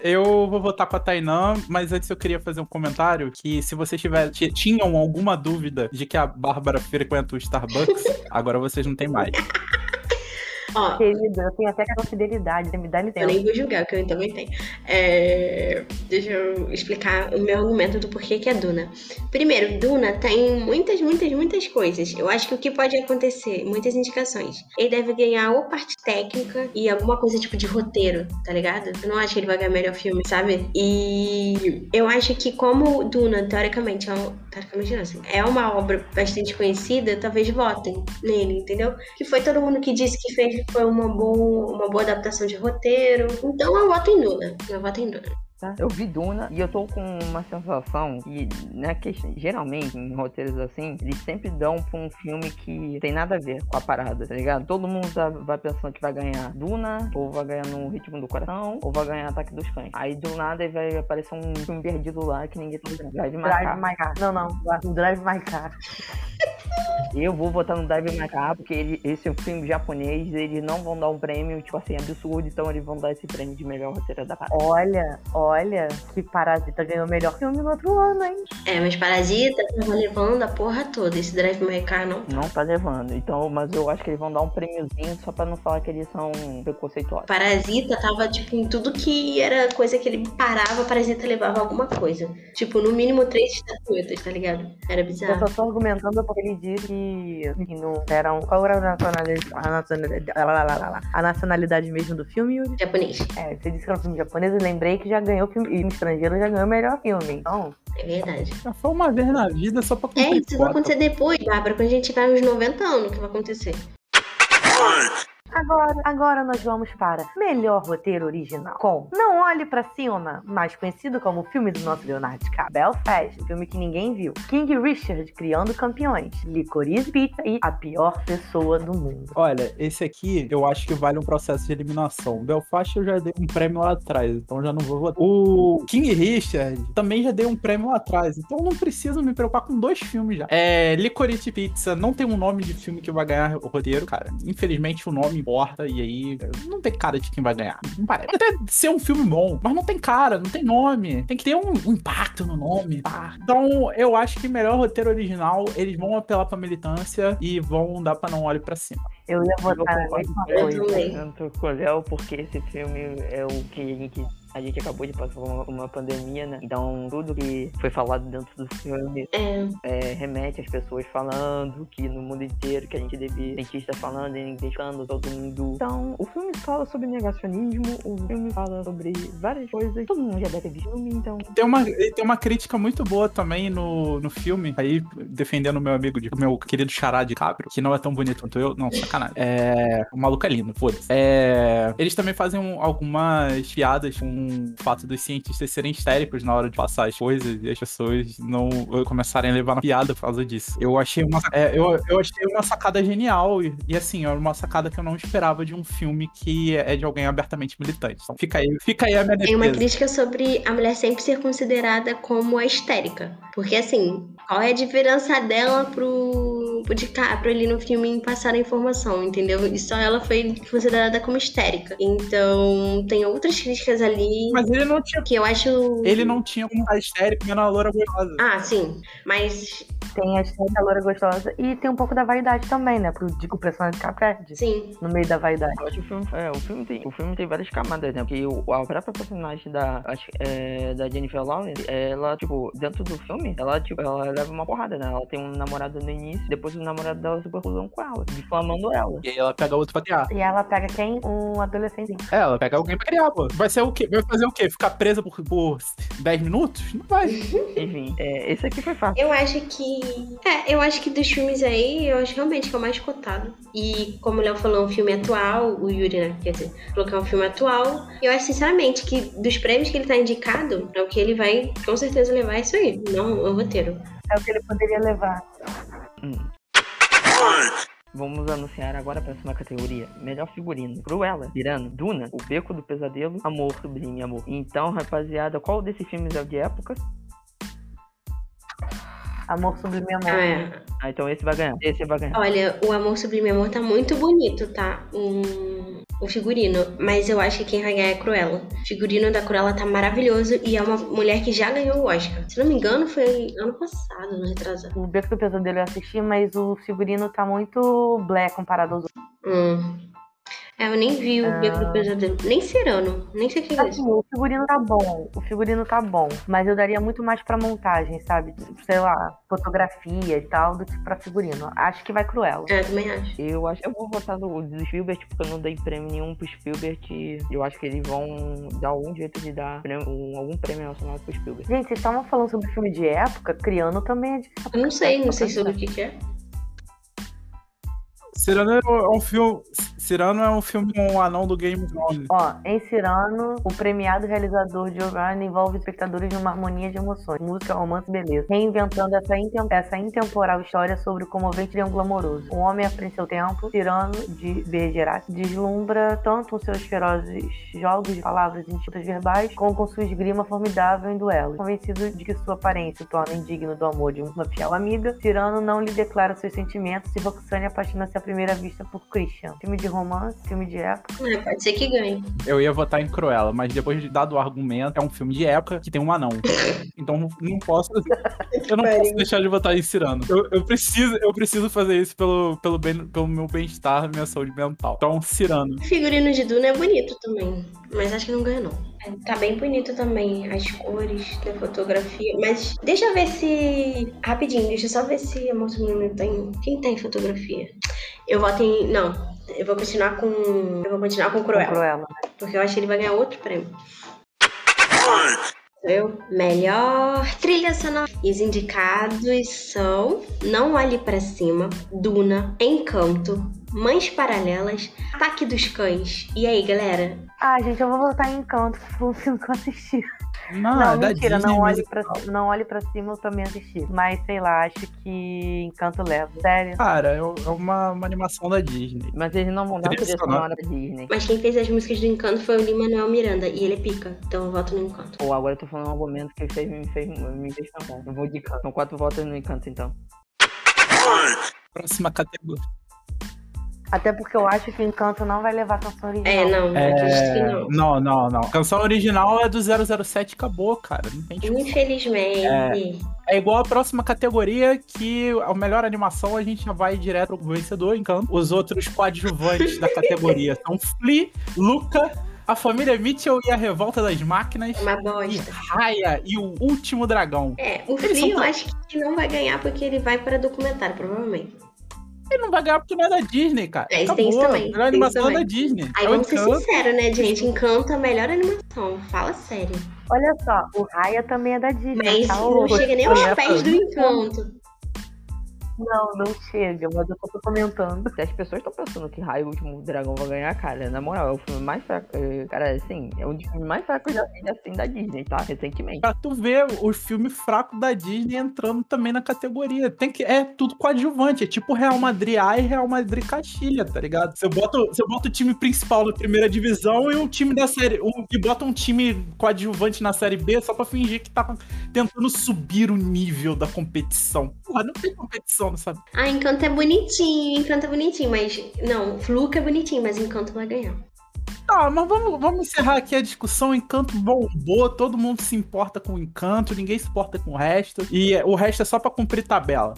Eu vou votar com a Tainã, mas antes eu queria fazer um comentário que se vocês tiver, tinham alguma dúvida de que a Bárbara frequenta o Starbucks, agora vocês não têm mais. Ó, Querida, eu tenho até aquela fidelidade, me dá eu licença. nem vou julgar, porque eu também tenho. É, deixa eu explicar o meu argumento do porquê que é Duna. Primeiro, Duna tem muitas, muitas, muitas coisas. Eu acho que o que pode acontecer, muitas indicações. Ele deve ganhar ou parte técnica e alguma coisa tipo de roteiro, tá ligado? Eu não acho que ele vai ganhar melhor filme, sabe? E eu acho que como Duna, teoricamente, é um, não, assim, é uma obra bastante conhecida, talvez votem nele, entendeu? Que foi todo mundo que disse que fez foi uma boa, uma boa adaptação de roteiro. Então eu voto em Duna. Eu voto em. Tá? Eu vi Duna e eu tô com uma sensação que, né, que geralmente em roteiros assim, eles sempre dão pra um filme que tem nada a ver com a parada, tá ligado? Todo mundo tá- vai pensando que vai ganhar Duna, ou vai ganhar no Ritmo do Coração, ou vai ganhar Ataque dos Cães. Aí do nada vai aparecer um filme perdido lá que ninguém tá vendo. Drive My Drive. My Car. Não, não, o Drive My Car. Eu vou votar no Drive My Car porque ele, esse é um filme japonês, eles não vão dar um prêmio, tipo assim, absurdo, então eles vão dar esse prêmio de melhor roteiro da parada. Olha, olha, que Parasita ganhou o melhor filme no outro ano, hein? É, mas Parasita tava levando a porra toda. Esse Drive My Car não. Não tá levando. Então, mas eu acho que eles vão dar um prêmiozinho só pra não falar que eles são preconceituosos. Parasita tava, tipo, em tudo que era coisa que ele parava, Parasita levava alguma coisa. Tipo, no mínimo três estatuetas, tá ligado? Era Eu bizarro. só tô argumentando porque ele disse que, que não eram. Qual era a nacionalidade, a nacionalidade, a mesmo do filme? Yuri? Japonês. É, você disse que era um filme japonês, eu lembrei que já ganhou filme, filme estrangeiro, já ganhou o melhor filme. Então, É verdade. Já foi uma vez na vida só pra É, isso vai acontecer depois, Bárbara, quando a gente tiver uns 90 anos, que vai acontecer. Agora, agora nós vamos para melhor roteiro original com Não Olhe Pra Cima, mais conhecido como o filme do nosso Leonardo DiCaprio, Belfast, filme que ninguém viu, King Richard, Criando Campeões, Licorice Pizza e A Pior Pessoa do Mundo. Olha, esse aqui eu acho que vale um processo de eliminação. Belfast eu já dei um prêmio lá atrás, então já não vou votar. O King Richard também já dei um prêmio lá atrás, então não preciso me preocupar com dois filmes já. É, Licorice Pizza não tem um nome de filme que vai ganhar o roteiro, cara. Infelizmente o nome importa e aí não tem cara de quem vai ganhar. Não parece. Pode até ser um filme bom, mas não tem cara, não tem nome. Tem que ter um, um impacto no nome. tá? Então eu acho que melhor roteiro original, eles vão apelar pra militância e vão dar pra não olhe pra cima. Eu ia Eu votar concordo mesma coisa. também. tanto com o Léo, porque esse filme é o que a gente, acabou de passar uma, uma pandemia, né? Então, tudo que foi falado dentro do filme É, é, remete às pessoas falando que no mundo inteiro que a gente deve cientistas falando e criticando todo mundo. Então, o filme fala sobre negacionismo, o filme fala sobre várias coisas. Todo mundo já deve ver filme, então. Tem uma, tem uma crítica muito boa também no, no filme, aí defendendo o meu amigo, de, o meu querido xará de Caprio, que não é tão bonito quanto eu. Não, sacanagem. É, o maluco é lindo, foda-se. É, eles também fazem um- algumas piadas com o fato dos cientistas serem histéricos na hora de passar as coisas e as pessoas não começarem a levar na piada por causa disso. Eu achei uma, é, eu, eu achei uma sacada genial e, e assim, é uma sacada que eu não esperava de um filme que é de alguém abertamente militante. Então fica aí, fica aí a minha tem uma defesa. crítica sobre a mulher sempre ser considerada como a histérica. Porque, assim, qual é a diferença dela pro, pro DiCaprio ali no filme em passar a informação, entendeu? E só ela foi considerada como histérica. Então, tem outras críticas ali Mas ele não tinha que eu acho. Ele não tinha como estar histérico vendo a loura gostosa. Ah, sim. Mas, Tem a história da loura gostosa e tem um pouco da vaidade também, né? Pro Dico o personagem ficar perde sim. no meio da vaidade. Eu acho que o filme, é, o filme tem, o filme tem várias camadas, né? Porque o, a própria personagem da, acho, é, da Jennifer Lawrence, ela, tipo, dentro do filme, ela, tipo, ela leva uma porrada, né? Ela tem um namorado no início, depois o namorado dela super cuzão com ela, difamando ela. E aí ela pega outro pra criar. E ela pega quem? Um adolescente. É, ela pega alguém pra criar, pô. Vai ser o quê? Vai fazer o quê? Ficar presa por, por 10 minutos? Não vai. Enfim, é, esse aqui foi fácil. Eu acho que. É, eu acho que dos filmes aí, eu acho realmente que é o mais cotado. E como o Léo falou, é um filme atual, o Yuri, né? Quer dizer, falou que é um filme atual. E eu acho, sinceramente, que dos prêmios que ele tá indicado, é o que ele vai com certeza levar é isso aí, não o roteiro. É o que ele poderia levar. Vamos anunciar agora a próxima categoria. Melhor figurino. Cruella, Pirano, Duna, O Beco do Pesadelo, Amor, Sublime Amor. Então, rapaziada, qual desses filmes é o de época? Amor Sublime Amor. É, Ah, então esse vai ganhar. Esse vai ganhar. olha, o Amor Sublime Amor tá muito bonito, tá? Um, o figurino. Mas eu acho que quem vai ganhar é a Cruella. O figurino da Cruella tá maravilhoso e é uma mulher que já ganhou o Oscar. Se não me engano, foi ano passado, no retrasado. O Beco do Pesadelo eu assisti, mas o figurino tá muito black comparado aos outros. Hum. É, eu nem vi o Beco do Pesadelo. Nem Cirano. Nem sei o que é isso. Assim, o figurino tá bom, o figurino tá bom, mas eu daria muito mais pra montagem, sabe? Sei lá, fotografia e tal, do que pra figurino. Acho que vai Cruella. É, eu também acho. Eu acho que eu vou votar no do Spielberg, porque eu não dei prêmio nenhum pro Spielberg. E eu acho que eles vão dar algum jeito de dar prêmio- um- algum prêmio relacionado pro Spielberg. Gente, vocês estavam falando sobre filme de época, Criano também é difícil. Eu não sei, não sei sobre o que, que é. Cirano é um filme. Cirano é um filme com o anão do Game of Thrones. Ó, em Cirano, o premiado realizador Ryan envolve os espectadores numa harmonia de emoções, música, romance e beleza, reinventando essa, essa intemporal história sobre o comovente triângulo amoroso. Um homem à frente seu tempo, Cirano de Bergerac, deslumbra tanto com seus ferozes jogos de palavras e disputas verbais, como com sua esgrima formidável em duelos. Convencido de que sua aparência o torna indigno do amor de uma fiel amiga, Cirano não lhe declara seus sentimentos e Roxane apaixona-se à primeira vista por Christian. Filme de romance, filme de época. É, pode ser que ganhe. Eu ia votar em Cruella, mas depois de dado o argumento, é um filme de época que tem um anão. Então não posso. Eu não posso deixar de votar em Cirano. Eu, eu preciso, eu preciso fazer isso pelo, pelo, bem, pelo meu bem-estar, minha saúde mental. Então, Cirano. O figurino de Duna é bonito também, mas acho que não ganha, não. É, Tá bem bonito também, as cores, a fotografia. Mas deixa eu ver se. Rapidinho, deixa eu só ver se a moça menina tem. Quem tem fotografia? Eu voto em. Não, eu vou continuar com. Eu vou continuar com Com Cruella. Cruella. Porque eu acho que ele vai ganhar outro prêmio. Eu, melhor trilha sonora. E os indicados são Não Olhe Pra Cima, Duna, Encanto, Mães Paralelas, Ataque dos Cães. E aí, galera? Ah, gente, eu vou voltar em Encanto, foi um filme que eu assisti. Não, não, é da mentira, Disney não olhe, pra, não olhe pra cima, eu também assisti. Mas, sei lá, acho que Encanto leva. Sério. Cara, é é uma, uma animação da Disney. Mas eles não vão dar Trilha sonora. pra Disney. Mas quem fez as músicas do Encanto foi o Lin-Manuel Miranda, e ele é pica. Então eu voto no Encanto. Ou agora eu tô falando um argumento que fez, me, fez, me fez pensar. Eu vou de canto. São quatro votos no encanto, então. Próxima categoria. Até porque eu acho que Encanto não vai levar a canção original. É, não, É... não. Não, não, não. A canção original é do 007 acabou, cara. Não tem. Infelizmente. É igual a próxima categoria, que a melhor animação a gente já vai direto pro vencedor, encanto. Os outros coadjuvantes da categoria são Flea, Luca, a família Mitchell e a Revolta das Máquinas, É uma e bosta. Raya e o Último Dragão. É, o Flea eu acho que não vai ganhar porque ele vai para documentário, provavelmente. Ele não vai ganhar porque não é da Disney, cara. É, isso tem isso Acabou. também, A melhor animação é da. Disney. Aí É vamos ser sinceros, né, gente? Encanto é a melhor animação. Fala sério. Olha só, o Raya também é da Disney. Mas tá? não chega nem aos pés do Encanto. Não, não chega, mas eu tô comentando. Se as pessoas estão pensando que Raio, o último dragão, vai ganhar, cara, na moral, é o filme mais fraco. é, Cara, assim, é um dos filmes mais fracos já assim da Disney, tá? Recentemente. Pra tu ver os filmes fracos da Disney entrando também na categoria. Tem que, é tudo coadjuvante. É tipo Real Madrid A e Real Madrid Castilha, tá ligado? Você bota, você bota o time principal na primeira divisão e um time da série. Um, e bota um time coadjuvante na série B só pra fingir que tá tentando subir o nível da competição. Porra, não tem competição nessa. Ah, Encanto é bonitinho, Encanto é bonitinho, mas. Não, Fluca é bonitinho, mas Encanto vai ganhar. Tá, mas vamos, vamos encerrar aqui a discussão. Encanto bombou, todo mundo se importa com o encanto, ninguém se importa com o resto. E é, o resto é só pra cumprir tabela.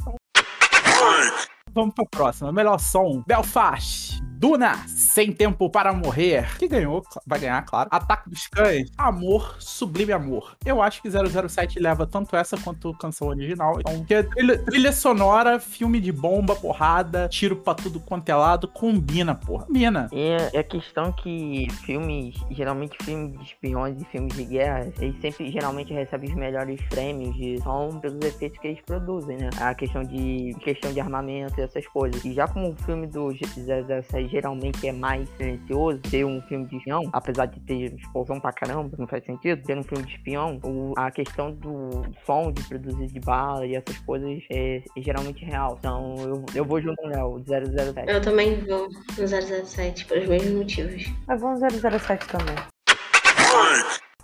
Vamos pra próxima. Melhor som: Belfast. Duna, Sem Tempo para Morrer. Que ganhou, vai ganhar, claro. Ataque dos Cães. Amor, Sublime Amor. Eu acho que 007 leva tanto essa quanto canção original. Então, porque trilha, trilha sonora, filme de bomba, porrada, tiro pra tudo quanto é lado, combina, porra. Combina. E é a questão que filmes, geralmente filmes de espiões e filmes de guerra, eles sempre geralmente recebem os melhores prêmios de som pelos efeitos que eles produzem, né? A questão de questão de armamento e essas coisas. E já como o filme do 007 geralmente é mais silencioso, ter um filme de espião, apesar de ter explosão pra caramba, não faz sentido, ter um filme de espião, o- a questão do som de produzir de bala e essas coisas é, é geralmente real. Então eu, eu vou junto com o Léo, 007. Eu também vou no 007, pelos mesmos motivos. Mas vamos 007 também.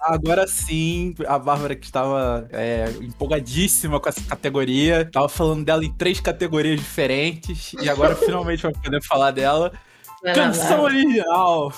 agora sim, a Bárbara que estava é, empolgadíssima com essa categoria, tava falando dela em três categorias diferentes, e agora finalmente vai poder falar dela. Canção original.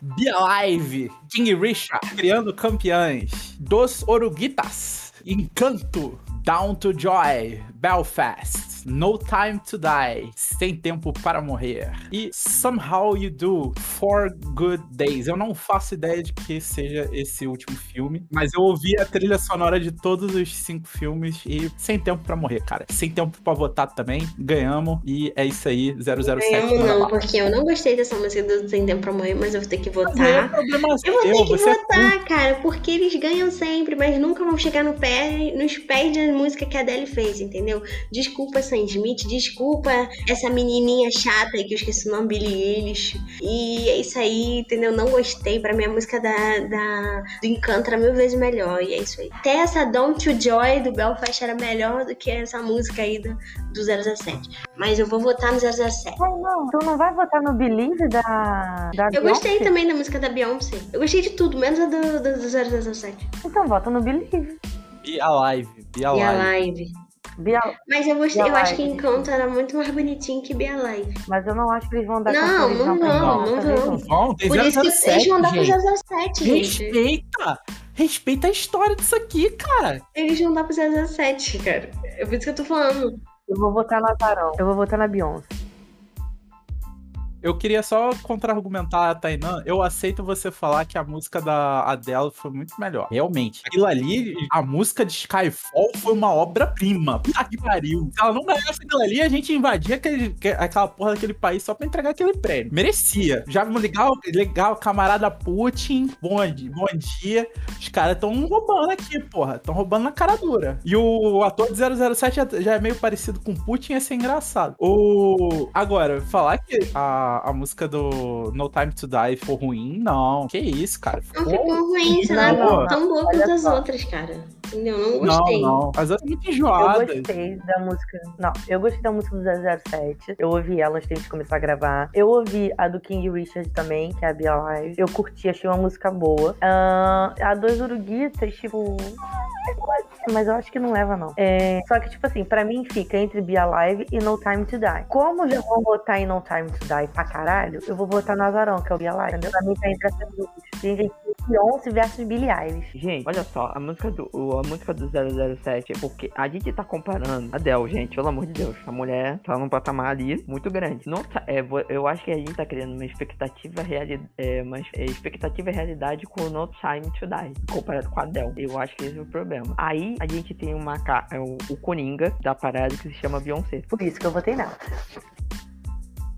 Be Alive, King Richard, Criando Campeões, Dos Oruguitas, Encanto, Down to Joy, Belfast, No Time to Die, Sem Tempo para Morrer e Somehow You Do, Four Good Days. Eu não faço ideia de que seja esse último filme, mas eu ouvi a trilha sonora de todos os cinco filmes e Sem Tempo para Morrer, cara. Sem Tempo para Votar também, ganhamos e é isso aí, 007. Ganhamos não, porque eu não gostei dessa música do Sem Tempo para Morrer, mas eu vou ter que votar. É problema eu vou ter que é votar, é cara, porque eles ganham sempre, mas nunca vão chegar no pé, nos pés da música que a Adele fez, entendeu? Desculpa Sam Smith, desculpa essa menininha chata aí que eu esqueci o nome, Billie Eilish. E é isso aí, entendeu? Não gostei. Pra mim a música da, da, do Encanto era mil vezes melhor. E é isso aí. Até essa Don't You Joy do Belfast era melhor do que essa música aí do, do 017. Mas eu vou votar no 017. Ai, não, tu não vai votar no Believe da, da Eu gostei também da música da Beyoncé. Eu gostei de tudo, menos a do, do, do 017. Então vota no Believe. Be Alive. Be Alive. Be Alive. Mas eu, gostei, eu acho que Encanto era muito mais bonitinho que Be Alive. Mas eu não acho que eles vão dar Não, não, não, não, não vão. Por isso que eles vão dar pro 007, gente. Respeita! Respeita a história disso aqui, cara. Eles vão dar pro 007, cara. É por isso que eu tô falando. Eu vou votar na Tarão. Eu vou votar na Beyoncé. Eu queria só contra-argumentar a Tainan. Eu aceito você falar que a música da Adele foi muito melhor. Realmente. Aquilo ali, a música de Skyfall foi uma obra-prima. Puta que pariu. Se ela não ganhasse aquilo ali, a gente invadia aquele, aquela porra daquele país só pra entregar aquele prêmio. Merecia. Já legal, legal, camarada Putin. Bom, bom dia. Os caras tão roubando aqui, porra. Tão roubando na cara dura. E o ator de 007 já é meio parecido com Putin, ia ser engraçado. O... Agora, falar que a a, música do No Time to Die ficou ruim, não. Que isso, cara. Ficou, não ficou ruim, sei lá, é tão boa quanto as outras, cara. Entendeu? Não gostei. Não, não. As outras muito enjoadas. Eu gostei da música. Não, eu gostei da música do 007. Eu ouvi ela antes de começar a gravar. Eu ouvi a do King Richard também, que é a Be Alive. Eu curti, achei uma música boa. Uh, a dos Uruguitas, tipo. Mas eu acho que não leva, não. É... Só que, tipo assim, pra mim fica entre Be Alive e No Time to Die. Como já vou votar em No Time to Die pra caralho, eu vou votar no Azarão, que é o Be Alive, entendeu? Pra mim tá entre essas duas. Tem Beyoncé versus Billie Eilish. Gente, olha só, a música do, a música do 007 é porque a gente tá comparando a Del, gente, pelo amor de Deus. A mulher tá num patamar ali muito grande. Não tá, é, eu acho que a gente tá criando uma expectativa realidade, é, uma é, expectativa e realidade com o No Time to Die, comparado com a Del. Eu acho que esse é o problema. Aí a gente tem uma é, o, o Coringa da parada que se chama Beyoncé. Por isso que eu votei nela.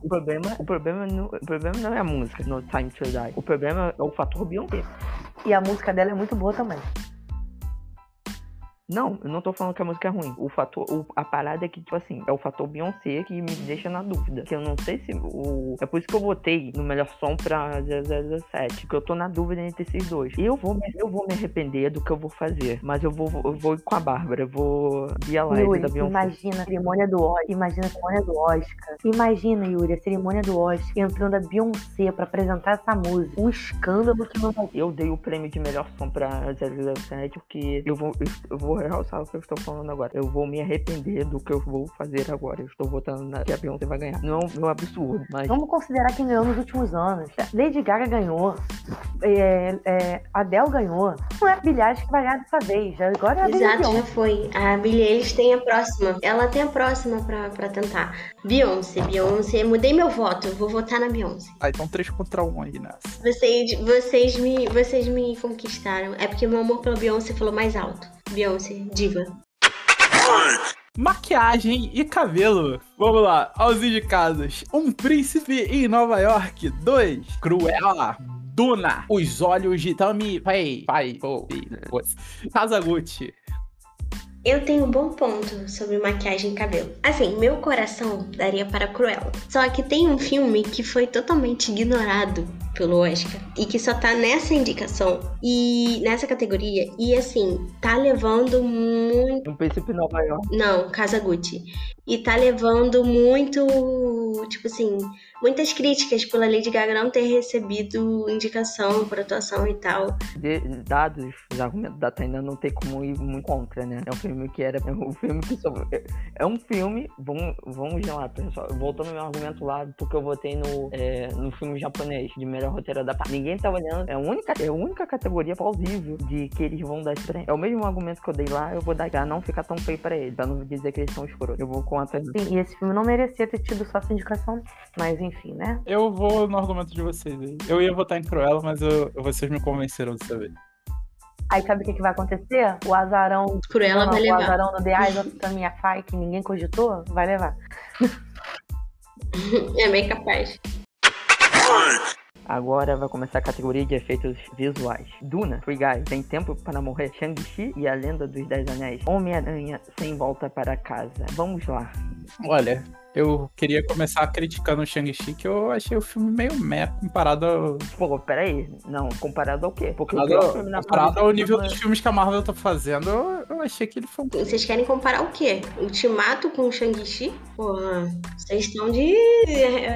O problema, o, problema não, o problema não é a música No Time to Die. O problema é o fator Beyoncé. E a música dela é muito boa também. Não, eu não tô falando que a música é ruim. O fator, o, a parada é que, tipo assim, é o fator Beyoncé que me deixa na dúvida. Que eu não sei se o. É por isso que eu votei no melhor som pra 007. Que eu tô na dúvida entre esses dois. Eu vou, me, eu vou me arrepender do que eu vou fazer. Mas eu vou, eu vou ir com a Bárbara. Eu vou ver a live Yuri, da Beyoncé. Imagina a cerimônia do Oscar. Imagina a cerimônia do Oscar. Imagina, Yuri, a cerimônia do Oscar entrando a Beyoncé pra apresentar essa música. O escândalo que não vai. Eu dei o prêmio de melhor som pra 007 porque eu vou, eu, eu vou realçar o que eu estou falando agora. Eu vou me arrepender do que eu vou fazer agora. Eu estou votando na que a Beyoncé vai ganhar. Não é um absurdo, mas. Vamos considerar quem ganhou nos últimos anos. Lady Gaga ganhou. É, é, Adele ganhou. Não é a Billie Eilish que vai ganhar dessa vez. Agora é a Exato, já foi. A Billie Eilish tem a próxima. Ela tem a próxima pra, pra tentar. Beyoncé, Beyoncé. Mudei meu voto. Vou votar na Beyoncé. Ah, então 3 contra 1 aí nessa. Vocês, vocês, me, vocês me conquistaram. É porque meu amor pela Beyoncé falou mais alto. Beyoncé, diva. Maquiagem e cabelo. Vamos lá, aos indicados. Um príncipe em Nova York. 2. Cruella. Duna. Os olhos de Tami. Pai. Pai. Oh, Kazaguchi. Eu tenho um bom ponto sobre maquiagem e cabelo. Assim, meu coração daria para Cruella. Só que tem um filme que foi totalmente ignorado pelo Oscar e que só tá nessa indicação e nessa categoria e assim, tá levando muito. Um príncipe Nova York. Não, Casa Gucci. E tá levando muito, tipo assim, muitas críticas pela Lady Gaga não ter recebido indicação por atuação e tal. De- dados os argumentos da Tainá não tem como ir muito contra, né? É um filme que era. É um filme que só. é- É um filme. Vamos, vamos lá, pessoal. Voltando ao meu argumento lá, porque eu votei no, é, no filme japonês de melhor roteiro da Ninguém tá olhando. É a única, é a única categoria plausível de que eles vão dar prêmio. É o mesmo argumento que eu dei lá, eu vou dar não fica tão feio pra eles. Pra não dizer que eles são escrotos. Eu vou com a. Sim, e esse filme não merecia ter tido só essa indicação, mas enfim, né? Eu vou no argumento de vocês aí. Eu ia votar em Cruella, mas eu- vocês me convenceram dessa vez. Aí sabe o que, que vai acontecer? O azarão, Cruella não, vai o levar. azarão do The Eyes of Tamia Faye, que ninguém cogitou, vai levar. É bem capaz. Agora vai começar a categoria de efeitos visuais. Duna, Free Guy, Tem Tempo para Morrer, Shang-Chi e a Lenda dos Dez Anéis. Homem-Aranha Sem Volta para Casa. Vamos lá. Olha, eu queria começar criticando o Shang-Chi, que eu achei o filme meio meh comparado ao, Pô, peraí. Não, comparado ao quê? Porque o comparado, pior filme na comparado ao nível dos filmes que a Marvel tá fazendo, eu, eu achei que ele foi um Vocês querem comparar o quê? Ultimato com o Shang-Chi? Porra, vocês estão de.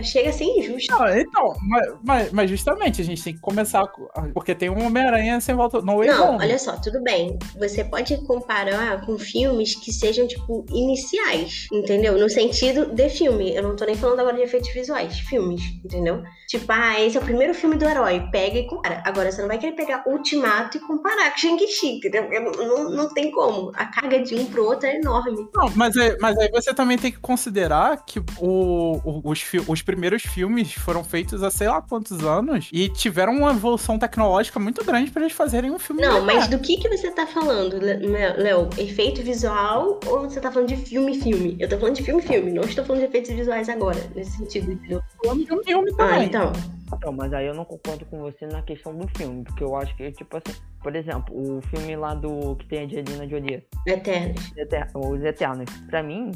Chega a ser injusto. Não, então, mas, mas- mas justamente a gente tem que começar com- porque tem um Homem-Aranha sem volta. No Way Não, Home. olha só, tudo bem. Você pode comparar com filmes que sejam, tipo, iniciais, entendeu? No sentido de filme. Eu não tô nem falando agora de efeitos visuais, filmes, entendeu? Tipo, ah, esse é o primeiro filme do herói. Pega e compara. Agora, você não vai querer pegar Ultimato e comparar com Shang-Chi, entendeu? Não, não, não tem como. A carga de um pro outro é enorme. Não, mas, é- mas aí você também tem que considerar que o- o- os, os primeiros filmes foram feitos há sei lá quantos anos e tiveram uma evolução tecnológica muito grande pra eles fazerem um filme. Não, mas do que que você tá falando, Léo? Efeito visual ou você tá falando de filme-filme? Eu tô falando de filme-filme, não estou falando de efeitos visuais agora, nesse sentido, entendeu? falando de um filme Ah, também. então. Então, mas aí eu não concordo com você na questão do filme, porque eu acho que, tipo assim, por exemplo, o filme lá do que tem a Angelina Jolie, Eternos. Eter- Os Eternos, pra mim,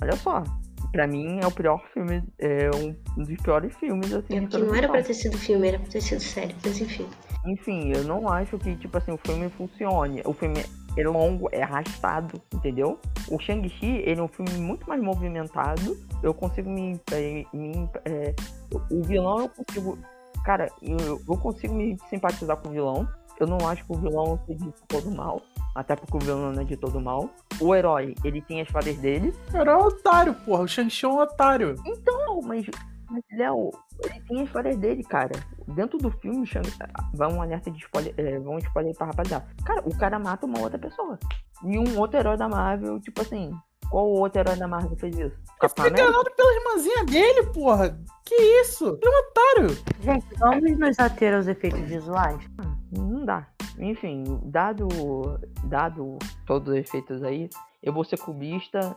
olha só, pra mim é o pior filme, é um dos piores filmes, assim, É não era pra ter sido filme, era pra ter sido série, mas enfim. Enfim, eu não acho que, tipo assim, o filme funcione. O filme é longo, é arrastado, entendeu? O Shang-Chi, ele é um filme muito mais movimentado. Eu consigo me. eh, me eh, o vilão eu consigo. Cara, eu, eu consigo me simpatizar com o vilão. Eu não acho que o vilão seja de todo mal. Até porque o vilão não é de todo mal. O herói, ele tem as falhas dele. Era um otário, porra. O Shang-Chi é um otário. Não, mas, mas Léo, ele tem as histórias dele, cara. Dentro do filme, Shang- vai um alerta de spoiler, é, vai um spoiler pra rapaziada. Cara, o cara mata uma outra pessoa. E um outro herói da Marvel, tipo assim, qual outro herói da Marvel fez isso? Ele Capitão foi América? enganado pela irmãzinha dele, porra. Que isso? Ele é um otário. Gente, vamos nos ater aos efeitos visuais? Não dá. Enfim, dado, dado todos os efeitos aí, eu vou ser clubista.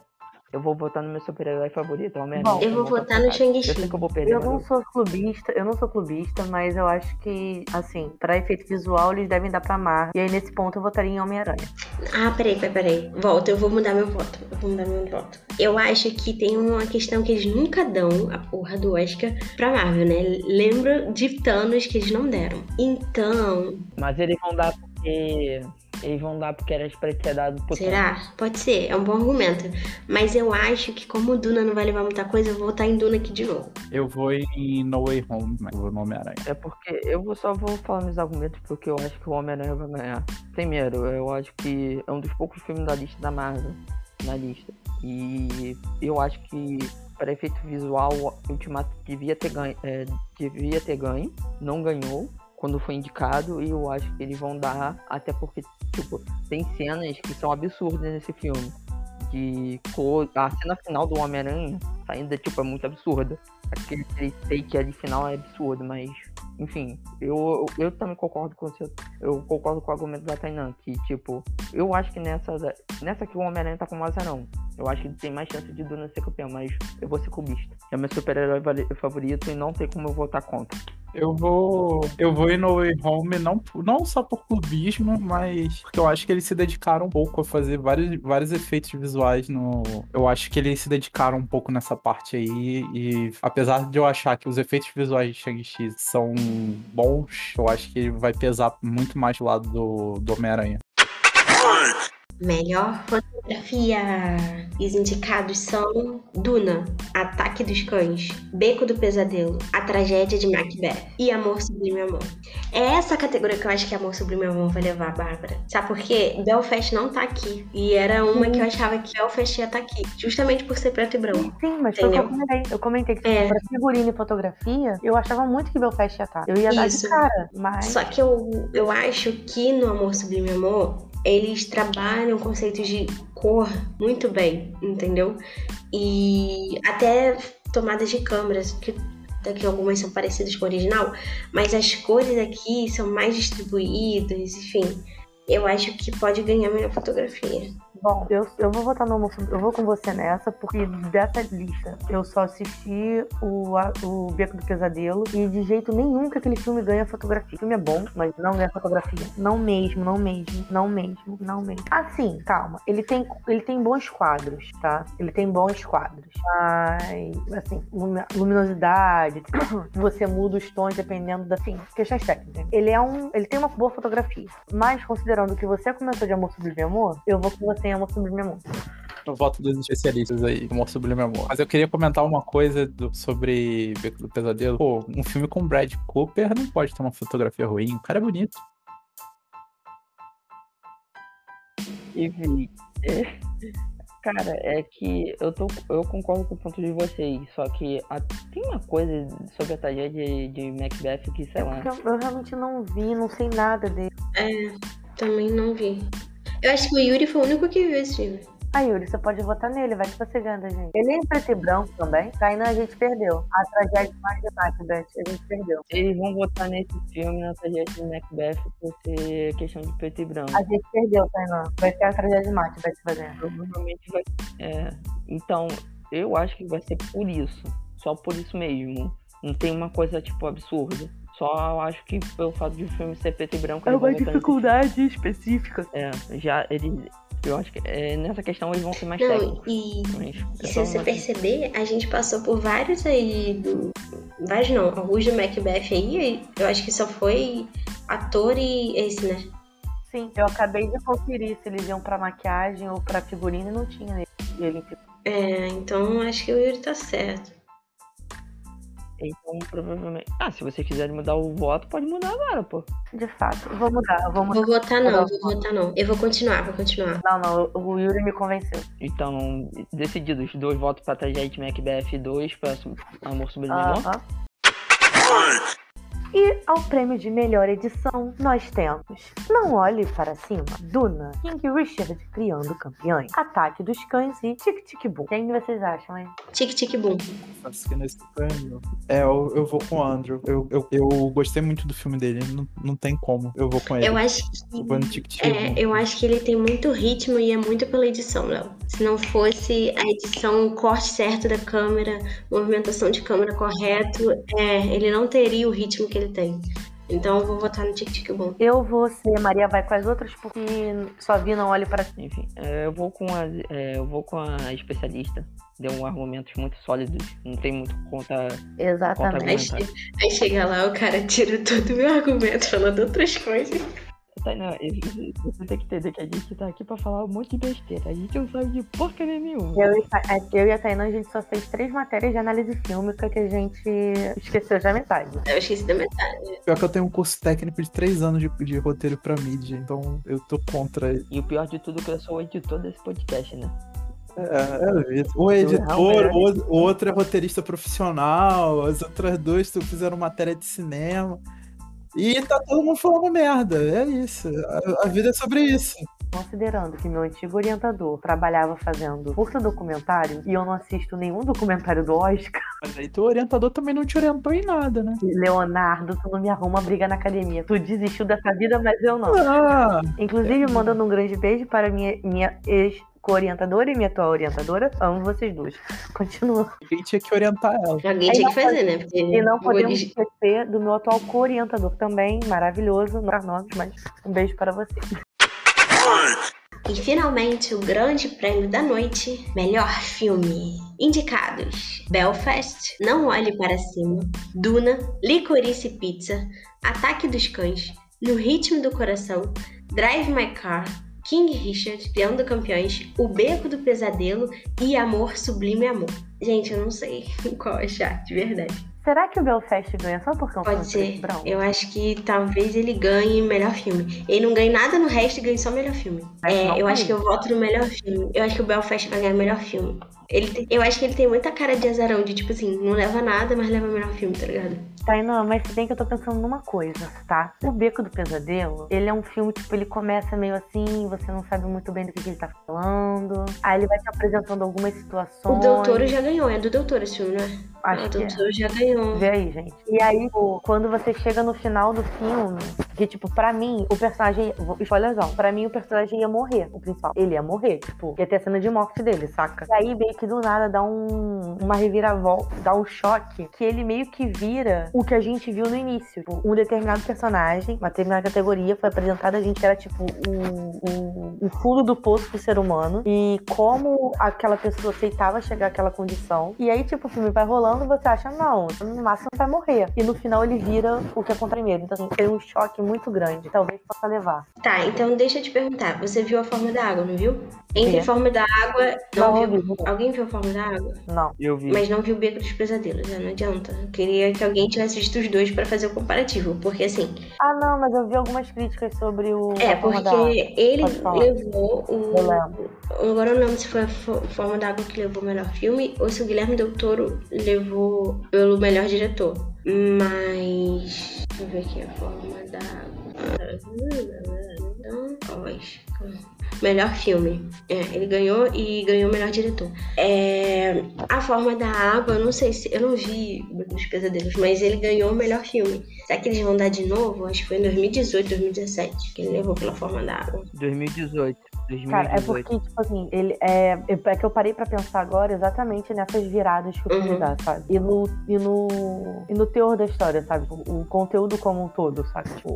Eu vou votar no meu super-herói favorito, Homem-Aranha. Bom, Eu vou votar no. Shang-Chi. Eu sei que eu vou perder. Eu não sou clubista, eu não sou clubista, mas eu acho que, assim, pra efeito visual, eles devem dar pra Marvel. E aí, nesse ponto, eu votaria em Homem-Aranha. Ah, peraí, peraí, peraí. Volta, eu vou mudar meu voto. Eu vou mudar meu voto. Eu acho que tem uma questão que eles nunca dão, a porra do Oscar, pra Marvel, né? Lembra de Thanos que eles não deram. Então, Mas eles vão dar porque. Eles vão dar porque era pra ter dado pro será? Pode ser, é um bom argumento. Mas eu acho que como o Duna não vai levar muita coisa, eu vou votar em Duna aqui de novo. Eu vou em No Way Home, mas eu vou no Homem-Aranha. É porque eu vou- só vou falar meus argumentos porque eu acho que o Homem-Aranha vai ganhar. Primeiro, eu acho que é um dos poucos filmes da lista da Marvel. Na lista. E eu acho que para efeito visual, o Ultimato devia ter ganho. é, devia ter ganho. Não ganhou quando foi indicado. E eu acho que eles vão dar. Até porque, tipo, tem cenas que são absurdas nesse filme. De cor. A cena final do Homem-Aranha ainda, tipo, é muito absurda. Aquele take ali final é absurdo, mas enfim, eu, eu, também concordo com você. Eu concordo com o argumento da Tainan, que, tipo, eu acho que nessa, nessa que o Homem-Aranha tá com o azarão. Eu acho que tem mais chance de Duna ser campeão, mas eu vou ser clubista. É meu super-herói favorito e não tem como eu votar contra. Eu vou. Eu vou em No Way Home não, não só por clubismo, mas porque eu acho que eles se dedicaram um pouco a fazer vários, vários efeitos visuais no. Eu acho que eles se dedicaram um pouco nessa parte aí. E apesar de eu achar que os efeitos visuais de Shang-Chi são bons, eu acho que vai pesar muito mais do lado do, do Homem-Aranha. Melhor fotografia. Os indicados são Duna, Ataque dos Cães, Beco do Pesadelo, A Tragédia de Macbeth e Amor Sublime Amor. É essa categoria que eu acho que Amor Sublime Amor vai levar, Bárbara. Sabe por quê? Belfast não tá aqui. E era uma que eu achava que Belfast ia estar tá aqui. Justamente por ser preto e branco. Sim, mas foi o que eu comentei. Eu comentei que é. pra figurino e fotografia, eu achava muito que Belfast ia estar. Tá. Eu ia dar Isso. de cara, mas... Só que eu, eu acho que no Amor Sublime Amor, eles trabalham conceitos de cor muito bem, entendeu? E até tomadas de câmeras, que daqui algumas são parecidas com o original, mas as cores aqui são mais distribuídas, enfim. Eu acho que pode ganhar melhor fotografia. Bom, eu, eu vou votar no Eu vou com você nessa, porque dessa lista eu só assisti o, o Beco do Pesadelo e de jeito nenhum que aquele filme ganha fotografia. O filme é bom, mas não ganha fotografia. Não mesmo, não mesmo, não mesmo, não mesmo. Assim, calma. Ele tem, ele tem bons quadros, tá? Ele tem bons quadros. Mas, assim, luminosidade, você muda os tons dependendo da, assim, questões técnicas. Ele é um. Ele tem uma boa fotografia. Mas, considerando que você começou de amor sobre amor, eu vou com você tem Amor Sublime Amor. Eu voto dos especialistas aí, Amor Sublime Amor. Mas eu queria comentar uma coisa do, sobre Beco do Pesadelo. Pô, um filme com Brad Cooper não pode ter uma fotografia ruim. O cara é bonito. Enfim, é, cara, é que eu, tô, eu concordo com o ponto de vocês, só que a, tem uma coisa sobre a tragédia de, de Macbeth que, sei lá. Eu, eu realmente não vi, não sei nada dele. É, também não vi. Eu acho que o Yuri foi o único que viu esse filme. Ah, Yuri, você pode votar nele, vai que você ganha, gente. Ele é em preto e branco também. Kainan, a gente perdeu. A tragédia de Macbeth, a gente perdeu. Eles vão votar nesse filme, na tragédia de Macbeth, por ser questão de preto e branco. A gente perdeu, Kainan. Vai ser a tragédia de Macbeth fazendo. Provavelmente vai. É. Então, eu acho que vai ser por isso. Só por isso mesmo. Não tem uma coisa, tipo, absurda. Só acho que pelo fato de o filme ser preto e branco. É uma dificuldade específica. É, já ele. Eu acho que é, nessa questão eles vão ser mais Não, técnicos. E, e se você perceber, a gente passou por vários aí do. Vários não, alguns do Macbeth aí, eu acho que só foi ator e esse, né? Sim, eu acabei de conferir se eles iam pra maquiagem ou pra figurino e não tinha ele. É, então acho que o Yuri tá certo. Então, provavelmente. Ah, se você quiser mudar o voto, pode mudar agora, pô. De fato. Vou mudar, vou mudar. Vou votar não, vou votar não. Eu vou continuar, vou continuar. Não, não, o Yuri me convenceu. Então, decididos. Dois votos pra Tragédia Macbeth, dois pra Amor Sublime uh -huh. E ao prêmio de melhor edição, nós temos Não Olhe Para Cima, Duna, King Richard criando campeões, Ataque dos Cães e Tic Tic Boom. Quem vocês acham, hein? Tic Tic Boom. Acho que nesse prêmio. É, eu, eu vou com o Andrew. Eu, eu, eu gostei muito do filme dele, não, não tem como. Eu vou com ele. Eu acho que. Tic -tic é, eu acho que ele tem muito ritmo e é muito pela edição, Léo. Se não fosse a edição, o corte certo da câmera, movimentação de câmera correto, é, ele não teria o ritmo que ele tem. Então eu vou votar no Tic Tic Boom. Eu vou ser, Maria vai com as outras porque só vi não olhe para cima. Enfim, é, eu vou com a, é, eu vou com a especialista. Deu argumentos muito sólidos, não tem muito conta. Exatamente. Conta aí, aí chega lá, o cara tira todo o meu argumento falando outras coisas. Tainá, você tem que entender que a gente tá aqui pra falar um monte de besteira. A gente não sabe de porcaria nenhuma. Eu e, é, eu e a Tainá, a gente só fez três matérias de análise fílmica que a gente esqueceu já metade. Eu esqueci da metade. Pior que eu tenho um curso técnico de três anos de, de roteiro pra mídia, então eu tô contra. E o pior de tudo é que eu sou o editor desse podcast, né? É, é o editor, o, o outro é roteirista profissional, as outras duas fizeram matéria de cinema. E tá todo mundo falando merda. É isso. A, a vida é sobre isso. Considerando que meu antigo orientador trabalhava fazendo curso documentário e eu não assisto nenhum documentário do Oscar. Mas aí teu orientador também não te orientou em nada, né? Leonardo, tu não me arruma briga na academia. Tu desistiu dessa vida, mas eu não. Ah, Inclusive, mandando um grande beijo para minha, minha ex co-orientadora e minha atual orientadora. Amo vocês duas. Continua. Alguém tinha que orientar ela. Alguém tinha que fazer, né? Porque e não podemos esquecer do meu atual co-orientador também, maravilhoso, não nomes, mas um beijo para você. E finalmente o grande prêmio da noite, melhor filme. Indicados: Belfast, Não Olhe para Cima, Duna, Licorice Pizza, Ataque dos Cães, No Ritmo do Coração, Drive My Car, King Richard, Criando Campeões, O Beco do Pesadelo e Amor Sublime Amor. Gente, eu não sei qual achar, de verdade. Será que o Belfast ganha só porque é um Pode ser. branco? Eu acho que talvez ele ganhe melhor filme. Ele não ganha nada no resto e ganha só melhor filme. Mas É, eu acho que eu voto no melhor filme. Eu acho que o Belfast vai ganhar melhor filme. Ele tem- eu acho que ele tem muita cara de azarão, de tipo assim, não leva nada, mas leva melhor filme, tá ligado? Tainá, mas se bem que eu tô pensando numa coisa, tá? O Beco do Pesadelo, ele é um filme, tipo, ele começa meio assim, você não sabe muito bem do que, que ele tá falando. Aí ele vai te apresentando algumas O situações. Doutor já ganhou, é do Doutor esse filme, não é? Acho o que é. Doutor já ganhou. Vê aí, gente. E aí, pô, quando você chega no final do filme, que, tipo, pra mim, o personagem. Spoilerzão. Pra mim, o personagem ia morrer, o principal. Ele ia morrer, tipo, ia ter a cena de morte dele, saca? E aí, meio que do nada, dá um, uma reviravolta, dá um choque, que ele meio que vira o que a gente viu no início. Tipo, um determinado personagem, uma determinada categoria, foi apresentada a gente que era, tipo, o, o, o fundo do poço do ser humano. E como aquela pessoa aceitava chegar àquela condição. E aí, tipo, o filme vai rolando e você acha, não, no máximo vai morrer. E no final ele vira o que é contra medo. Então, assim, tem um choque muito grande. Talvez possa levar. Tá, então deixa eu te perguntar. Você viu a forma da água, não viu? Entre a forma da água. Não, Não, viu? vi. Alguém viu a forma da água? Não. Eu vi. Mas não viu o Beco dos Pesadelos, né? Não adianta. Eu queria que alguém tivesse visto os dois pra fazer o comparativo. Porque assim, Ah, não, mas eu vi algumas críticas sobre o. é, a forma da porque ele levou o. Eu. Agora eu não lembro se foi a Fo- Forma da Água que levou o melhor filme ou se o Guilherme Del Toro levou pelo melhor diretor. Mas. Deixa eu ver aqui a Forma da Água. Melhor filme. É, ele ganhou e ganhou o melhor diretor. É, a Forma da Água, eu não sei se. Eu não vi o Beco dos Pesadelos, mas ele ganhou o melhor filme. Será que eles vão dar de novo? Acho que foi em 2018, 2017 que ele levou pela Forma da Água. 2018. 2018. Cara, é porque, tipo assim, ele é. É que eu parei pra pensar agora exatamente nessas viradas que o filme Uhum. dá, sabe? E no, e no. E no teor da história, sabe? O, o conteúdo como um todo, sabe? Tipo.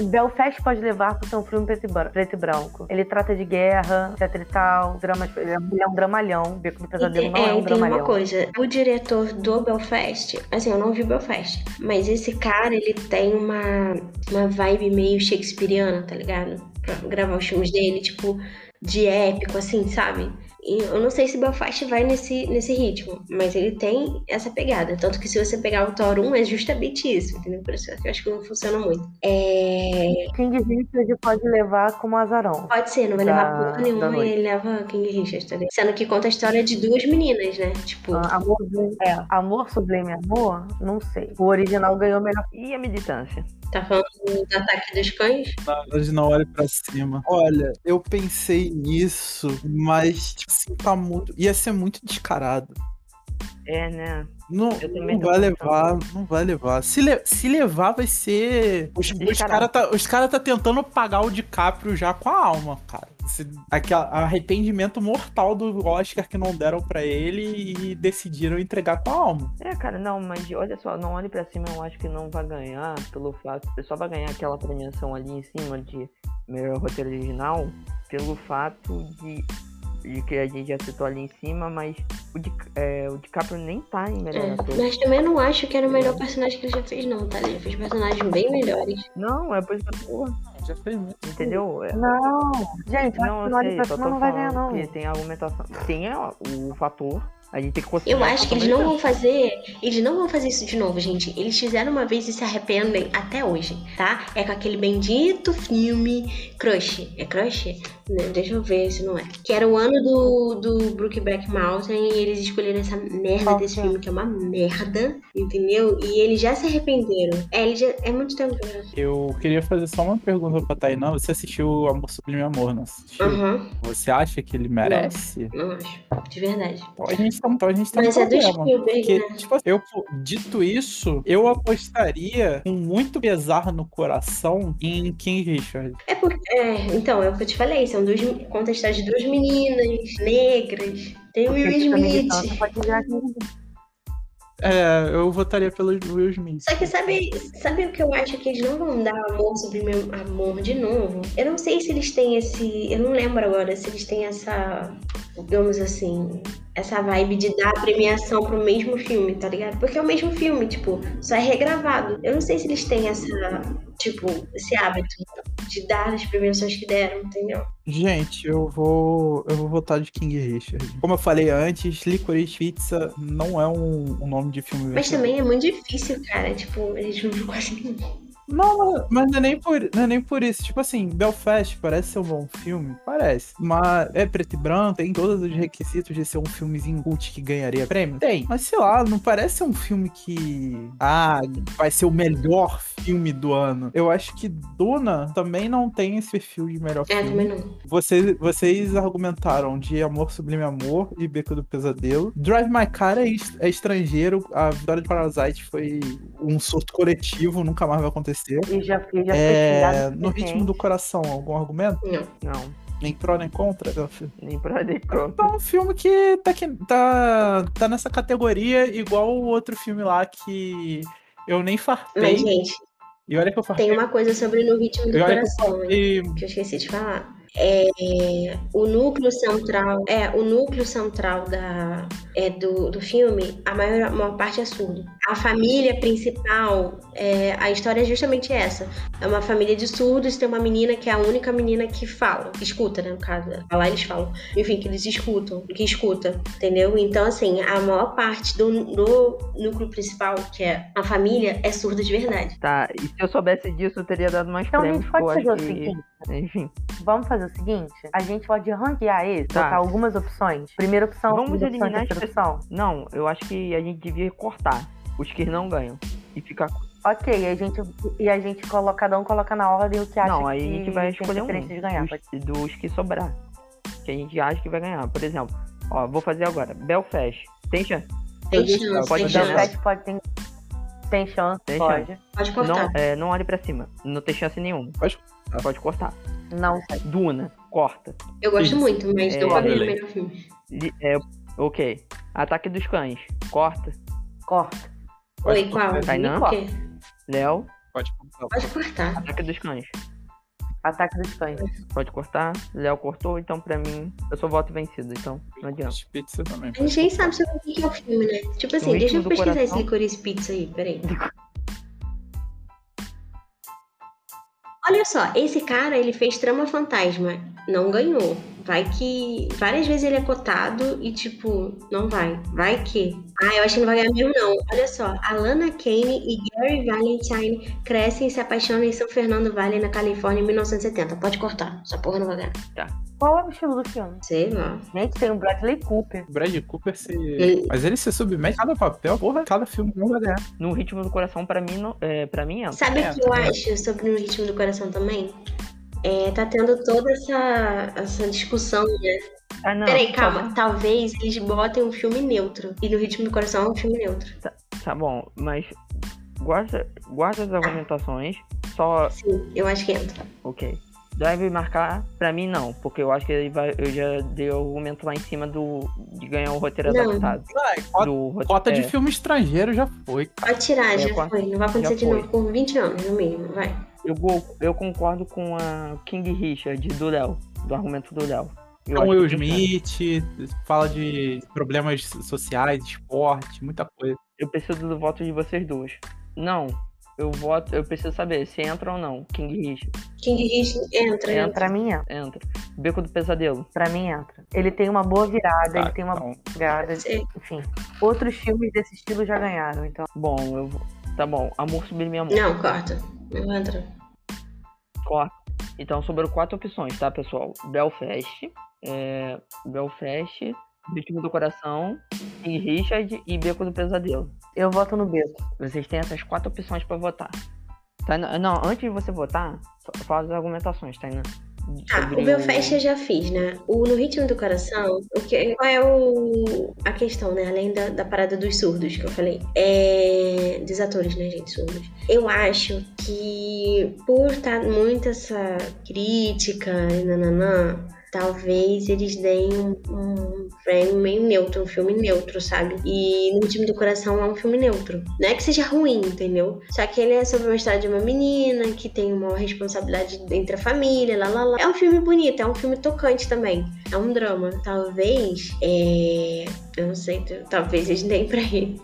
Belfast pode levar por ser um filme preto e, e branco. Ele trata de guerra, etc e tal, dramas, ele é é um dramalhão. Beco do E Pesadelo tem, não é, é, um e tem uma dramalhão. coisa, o diretor do Belfast, assim, eu não vi Belfast, mas esse cara, ele tem uma, uma vibe meio shakespeariana, tá ligado? Pra gravar os filmes dele, tipo, de épico, assim, sabe? E eu não sei se Belfast vai nesse, nesse ritmo, mas ele tem essa pegada. Tanto que se você pegar o Thor 1, é justamente isso, entendeu? Por isso que eu acho que não funciona muito. É... King Richard pode levar como azarão. Pode ser, não vai Da- levar porra nenhuma e ele leva King Richard, tá ligado? Sendo que conta a história de duas meninas, né? Tipo, Ah, amor, é, amor sublime amor? Não sei. O original ganhou melhor. E a militância? tá falando do ataque dos cães? Hoje não olhe pra cima. Olha, eu pensei nisso, mas tipo assim, tá muito. Ia ser muito descarado. É, né? Não, não vai pensando. levar, não vai levar. Se, le- se levar, vai ser. Os, os caras tá, os cara tá tentando pagar o DiCaprio já com a alma, cara. Esse, aquele arrependimento mortal do Oscar que não deram pra ele e decidiram entregar com a alma. É, cara, não, mas olha só, não olhe pra cima, eu acho que não vai ganhar pelo fato. Só vai ganhar aquela premiação ali em cima de melhor roteiro original pelo fato de, de que a gente já citou ali em cima, mas o, Di, é, o DiCaprio nem tá em melhor É, ator. mas também eu não acho que era o melhor personagem que ele já fez, não, tá? Ele já fez personagens bem melhores. Não, é por isso que eu tô, Já fez muito. entendeu? É, Não, gente, não, não, sei, só tô não vai ganhar, falando não. que tem a argumentação. Tem o fator, a gente tem que considerar Eu acho que eles não vão fazer. Eles não vão fazer isso de novo, gente. Eles fizeram uma vez e se arrependem até hoje, tá? É com aquele bendito filme Crush. É Crush? Né, Deixa eu ver se não é. Que era o ano do, do Brookback Mountain e eles escolheram essa merda desse é? filme, que é uma merda, entendeu? E eles já se arrependeram. É, eles já, é muito tempo. já. Eu queria fazer só uma pergunta pra Tainá. Você assistiu Amor Sublime Amor, não assistiu? Aham, Você acha que ele merece? não acho. De verdade. Então a gente tá, então a gente tá Mas é do. Spielberg, Porque, né? tipo, eu, dito isso, eu apostaria com muito pesar no coração em King Richard. É porque. É, então, é o que eu te falei. São duas. Conta a história de duas meninas negras. Tem o Will Smith. Richard. É, eu votaria pelo Will Smith. Só que sabe, sabe o que eu acho que eles não vão dar amor sobre meu amor de novo? Eu não sei se eles têm esse. Eu não lembro agora se eles têm essa. Digamos assim. Essa vibe de dar a premiação pro mesmo filme, tá ligado? Porque é o mesmo filme, tipo, só é regravado. Eu não sei se eles têm essa. Tipo, esse hábito. de dar as premiações que deram, entendeu? Gente, eu vou. Eu vou votar de King Richard. Como eu falei antes, Licorice Pizza não é um, um nome de filme Mas também é muito difícil, cara. Tipo, a gente não viu quase nenhum. Não, mas não é, nem por, não é nem por isso. Tipo assim, Belfast parece ser um bom filme? Parece. Mas é preto e branco, tem todos os requisitos de ser um filmezinho cult que ganharia prêmio? Tem. Mas sei lá, não parece ser um filme que. Ah, vai ser o melhor filme do ano. Eu acho que Duna também não tem esse perfil de melhor É, filme. também não. Vocês, vocês argumentaram de Amor Sublime Amor e Beco do Pesadelo. Drive My Car é, est- é estrangeiro. A vitória de Parasite foi um surto coletivo, nunca mais vai acontecer. E já, e já É, foi no ritmo do coração, algum argumento? Não. Não, Nem pró nem contra? meu filho? nem pra nem contra. É um filme que tá, aqui- tá, tá nessa categoria, igual o outro filme lá que eu nem fartei. Mas, gente, E olha que eu fartei. tem uma coisa sobre No Ritmo do olha que eu Coração, que eu esqueci de falar. É, o núcleo central, é, o núcleo central da, é, do, do filme, a maior, a maior parte é surdo. A família principal, é, a história é justamente essa. É uma família de surdos, tem uma menina que é a única menina que fala, que escuta, né, no caso. Lá eles falam. Enfim, que eles escutam, que escuta, entendeu? Então, assim, a maior parte do, do núcleo principal, que é a família, é surda de verdade. Tá, e se eu soubesse disso, eu teria dado mais Então a prêmios. gente que eu pode fazer o seguinte. Enfim, Vamos fazer o seguinte: a gente pode ranquear esse, Tá. botar algumas opções. Primeira opção, Vamos opção, eliminar terceira opção. não, eu acho que a gente devia cortar os que não ganham. E ficar. Ok, e a gente, e a gente coloca, cada um coloca na ordem o que acha Não, aí que a gente vai escolher um. de ganhar. Dos, dos que sobrar. Que a gente acha que vai ganhar. Por exemplo, ó, vou fazer agora. Belfast. Tem chance? Tem chance, pode tem chance. Pet pode ter. Tem chance, Tem pode. Pode cortar. Não, é, não olhe pra cima. Não tem chance nenhuma. Pode Pode cortar. Não, Duna. Corta. Eu gosto Isso. muito, mas É, não ganhar o melhor filme. É, ok. Ataque dos cães. Corta. corta. Pode Oi, qual? cortar. Tainan? O quê? Léo. Pode cortar. Pode cortar. Ataque dos cães. Ataque dos cães. Pode cortar. Léo cortou, então pra mim, eu sou voto vencido, então não adianta. Pizza também. A gente nem sabe sobre o que é o filme, né? Tipo assim, deixa eu pesquisar coração. esse licorice pizza aí, peraí. Olha só, esse cara, ele fez Trama Fantasma, não ganhou. Vai que. Várias vezes ele é cotado e, tipo, não vai. Vai que. Ah, eu acho que não vai ganhar mesmo, não. Olha só, Alana Kane e Gary Valentine crescem e se apaixonam em São Fernando Valley, na Califórnia, em 1970. Pode cortar, essa porra não vai ganhar. Qual é o estilo do filme? Sei lá. Gente, tem o Bradley Cooper. Brad Cooper se. Ele- Mas ele se submete a cada papel, porra, cada filme não vai ganhar. No ritmo do coração, pra mim, não, é, pra mim é. Sabe É, o que eu é. acho sobre o ritmo do coração também? É, tá tendo toda essa, essa discussão, né? Ah, não. Peraí, tá calma. bom. Talvez eles botem um filme neutro. E no ritmo do coração é um filme neutro. Tá bom, mas guarda, guarda as argumentações. Só. Sim, eu acho que entra. Ok. Deve marcar, pra mim não, porque eu acho que ele vai, eu já dei o argumento lá em cima do de ganhar o roteiro Não. adaptado. Vai, cota, Do cota de é, filme estrangeiro já foi. Pode tirar, É, já foi. Não vai acontecer de foi. novo por 20 anos, no mínimo. Vai. Eu, eu concordo com a King Richard do Léo, do argumento do Léo. Então, Will. Smith, fala de problemas sociais, esporte, muita coisa. Eu preciso do voto de vocês duas. Não, eu voto, eu preciso saber se entra ou não. King Richard. King Rich entra, Entra. entra. Pra mim entra. Entra. Beco do Pesadelo. Pra mim entra. Ele tem uma boa virada, Tá, ele tem uma então, boa virada. Sim. Enfim. Outros filmes desse estilo já ganharam, então. Bom, eu vou. Tá bom. Amor Sublime Amor. Não, corta. Não entra. Corta. Então sobraram quatro opções, tá, pessoal? Belfast, é, Belfast, Ritmo do Coração, King Richard e Beco do Pesadelo. Eu voto no Beto. Vocês têm essas quatro opções pra votar. Tá, não, antes de você votar, fa- fala as argumentações, tá? Ah, Sobre o Belfast eu já fiz, né? O No Ritmo do Coração, o que, qual é o, a questão, né? Além da, da parada dos surdos que eu falei. É, dos atores, né, gente, surdos. Eu acho que por estar muito essa crítica e nananã, talvez eles deem um, um frame meio neutro, um filme neutro, sabe? E No Ritmo do Coração é um filme neutro. Não é que seja ruim, entendeu? Só que ele é sobre uma história de uma menina que tem uma responsabilidade entre a família, lá, lá, lá. É um filme bonito, é um filme tocante também. É um drama. Talvez, é... Eu não sei, talvez eles deem pra ele.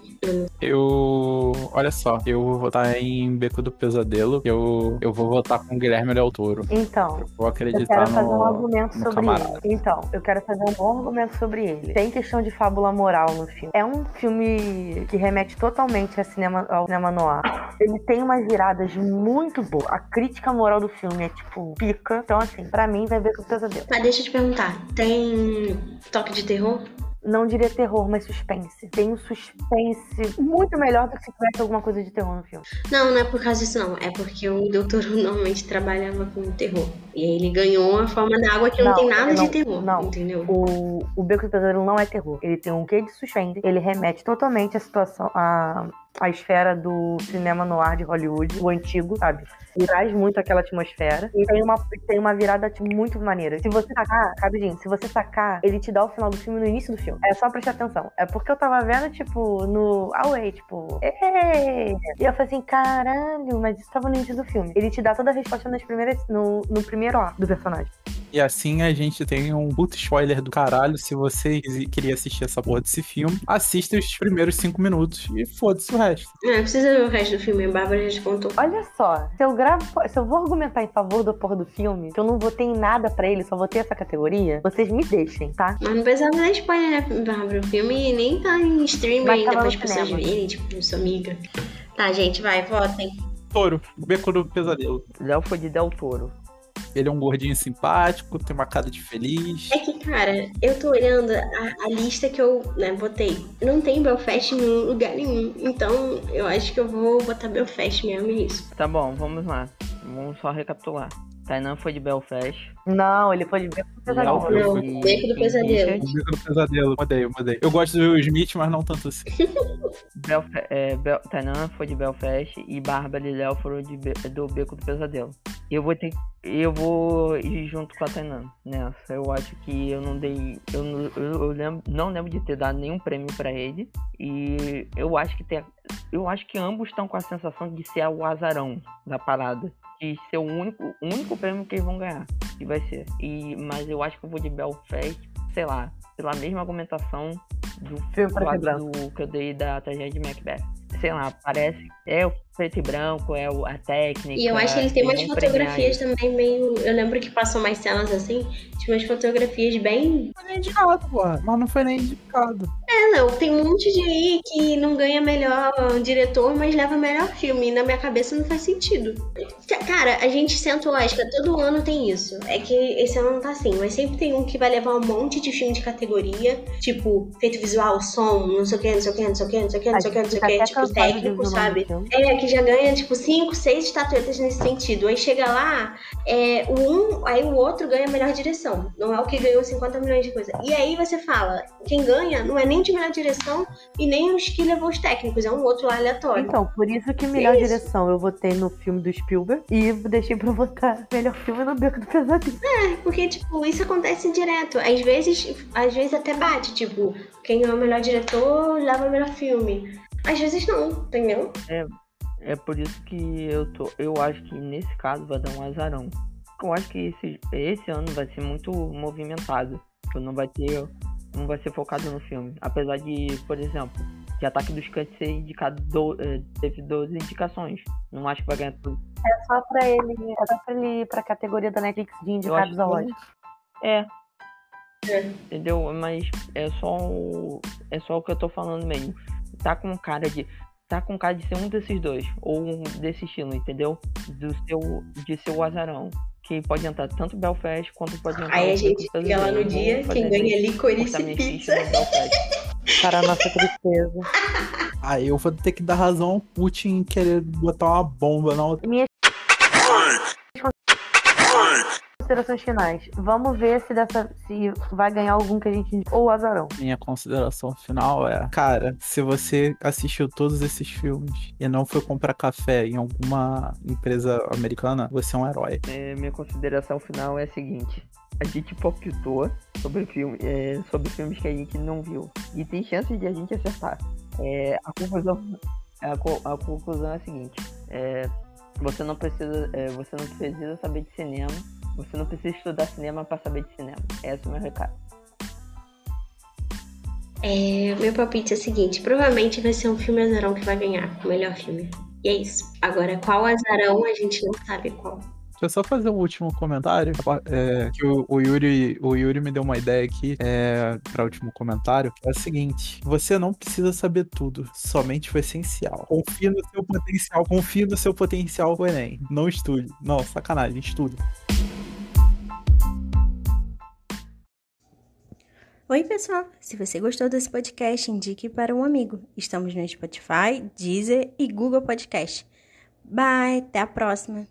Eu. Olha só, eu vou votar em Beco do Pesadelo. Eu, eu vou votar com Guilherme Del Toro. Então, Vou eu acreditar quero fazer um no. argumento no sobre camarada. ele. Então, eu quero fazer um bom argumento sobre ele. Tem questão de fábula moral no filme. É um filme que remete totalmente a cinema, ao cinema noir. Ele tem umas viradas muito boas. A crítica moral do filme é, tipo, pica. Então, assim, pra mim, vai ver com pesadelo. Mas deixa eu te perguntar, tem toque de terror? Não diria terror, mas suspense. Tem um suspense muito melhor do que se tivesse alguma coisa de terror no filme. Não, não é por causa disso, não. É porque o doutor normalmente trabalhava com terror. E aí ele ganhou a forma da água que não, Não, tem nada não, de terror. não. Entendeu? O, o Beco do Pesadelo não é terror. Ele tem um quê de suspense. Ele remete totalmente à situação, à, à esfera do cinema noir de Hollywood, o antigo, sabe? Ele traz muito aquela atmosfera. E tem uma, tem uma virada tipo, muito maneira. Se você sacar, rapidinho, se você sacar, ele te dá o final do filme no início do filme. É só prestar atenção. É porque eu tava vendo, tipo, no Away, tipo, "Ê!" E eu falei assim, caralho, mas isso tava no início do filme. Ele te dá toda a resposta nas primeiras, no, no primeiro ato do personagem. E assim a gente tem um puto spoiler do caralho. Se você queria assistir essa porra desse filme, assista os primeiros cinco minutos e foda-se o resto. Não, precisa ver o resto do filme. A Bárbara já te contou. Olha só, se eu gravo, se eu vou argumentar em favor do porra do filme, que eu não votei em nada pra ele, só votei essa categoria, vocês me deixem, tá? Mas não precisava dar spoiler, né, Bárbara? O filme nem tá em streaming Mas ainda para no as pessoas verem, tipo, sua amiga. Tá, gente, vai, votem. Toro, Beco do Pesadelo. Léo foi de Del Toro. Ele é um gordinho simpático, tem uma cara de feliz. É que, cara, eu tô olhando a, a lista que eu né, botei. Não tem Belfast em lugar nenhum. Então, eu acho que eu vou botar Belfast mesmo, é isso. Tá bom, vamos lá. Vamos só recapitular. Tainan foi de Belfast. Não, ele foi de Beco do Pesadelo. foi Não, Beco do Pesadelo. Beco do Pesadelo, mudei, eu mudei. Eu gosto do Will Smith, mas não tanto assim. Belf é, Bel Tainan foi de Belfast e Bárbara e Léo foram de Be do Beco do Pesadelo. Eu vou ter eu vou ir junto com a Tainan nessa. Eu acho que eu não dei. Eu, não- eu, eu lembro, não lembro de ter dado nenhum prêmio pra ele. E eu acho que tem. Eu acho que ambos estão com a sensação de ser o azarão da parada. De ser o único, o único prêmio que eles vão ganhar. Que vai ser. E, mas eu acho que eu vou de Belfast, sei lá, pela mesma argumentação do e do que eu dei da tragédia de Macbeth. Sei lá, parece. É o preto e branco, é a técnica. E eu acho que ele tem eles umas premiar fotografias isso. também meio. Eu lembro que passam mais cenas assim. Tinha umas fotografias bem. Não foi nem indicado, porra. Mas não foi nem indicado. É, não, tem um monte de aí que não ganha melhor diretor, mas leva melhor filme. E na minha cabeça não faz sentido. Ca- Cara, a gente senta o Oscar, todo ano tem isso. É que esse ano não tá assim, mas sempre tem um que vai levar um monte de filme de categoria, tipo, efeito visual, som, não sei o que, não sei o que, não sei o que, não sei o que, não sei o que, não sei o que, tipo, técnico, sabe? filme. É, que já ganha, tipo, cinco, seis estatuetas nesse sentido. Aí chega lá, é, o um, aí o outro ganha a melhor direção. Não é o que ganhou 50 milhões de coisa. E aí você fala, quem ganha não é nem de melhor direção e nem os que levou os técnicos, é um outro lá aleatório. Então, por isso que melhor direção eu votei no filme do Spielberg e deixei pra votar melhor filme no Beco do Pesadelo. Porque, tipo, isso acontece direto. Às vezes, às vezes até bate, tipo, quem é o melhor diretor leva o melhor filme. Às vezes não, entendeu? É por isso que eu tô. Eu acho que nesse caso vai dar um azarão. Eu acho que esse, esse ano vai ser muito movimentado. Não vai ter. Não vai ser focado no filme. Apesar de, por exemplo, de Ataque dos Cães ser indicado. Do, eh, teve 12 indicações. Não acho que vai ganhar tudo. É só pra ele, é só pra ele ir pra categoria da Netflix de indicados ao Oscar. É. É. Entendeu? Mas é só o. É só o que eu tô falando mesmo. Tá com cara de. Tá com cara de ser um desses dois. Ou um desse estilo, entendeu? Do seu. De ser o azarão. Que pode entrar tanto Belfast quanto pode entrar Aí a o gente chega lá no dia, quem ganha é licorice e minha pizza. Para a nossa tristeza. Aí eu vou ter que dar razão ao Putin em querer botar uma bomba na outra. Minhas considerações finais. Vamos ver se dessa se vai ganhar algum que a gente ou azarão. Minha consideração final é, cara, se você assistiu todos esses filmes e não foi comprar café em alguma empresa americana, você é um herói. É, minha consideração final é a seguinte. A gente palpitou sobre, filme, é, sobre filmes que a gente não viu. E tem chance de a gente acertar. É, a, conclusão, a, a conclusão é a seguinte. é, você, não precisa, é, você não precisa saber de cinema. Você não precisa estudar cinema para saber de cinema. Esse é o meu recado. É, meu palpite é o seguinte: provavelmente vai ser um filme azarão que vai ganhar o melhor filme. E é isso. Agora, qual azarão a gente não sabe qual. Deixa eu só fazer um último comentário. É, que o, o, Yuri, o Yuri me deu uma ideia aqui é, para o último comentário. É o seguinte: você não precisa saber tudo, somente o essencial. Confie no seu potencial, confie no seu potencial pro Enem. Não estude. Não, sacanagem, estude. Oi, pessoal! Se você gostou desse podcast, indique para um amigo. Estamos no Spotify, Deezer e Google Podcast. Bye, até a próxima!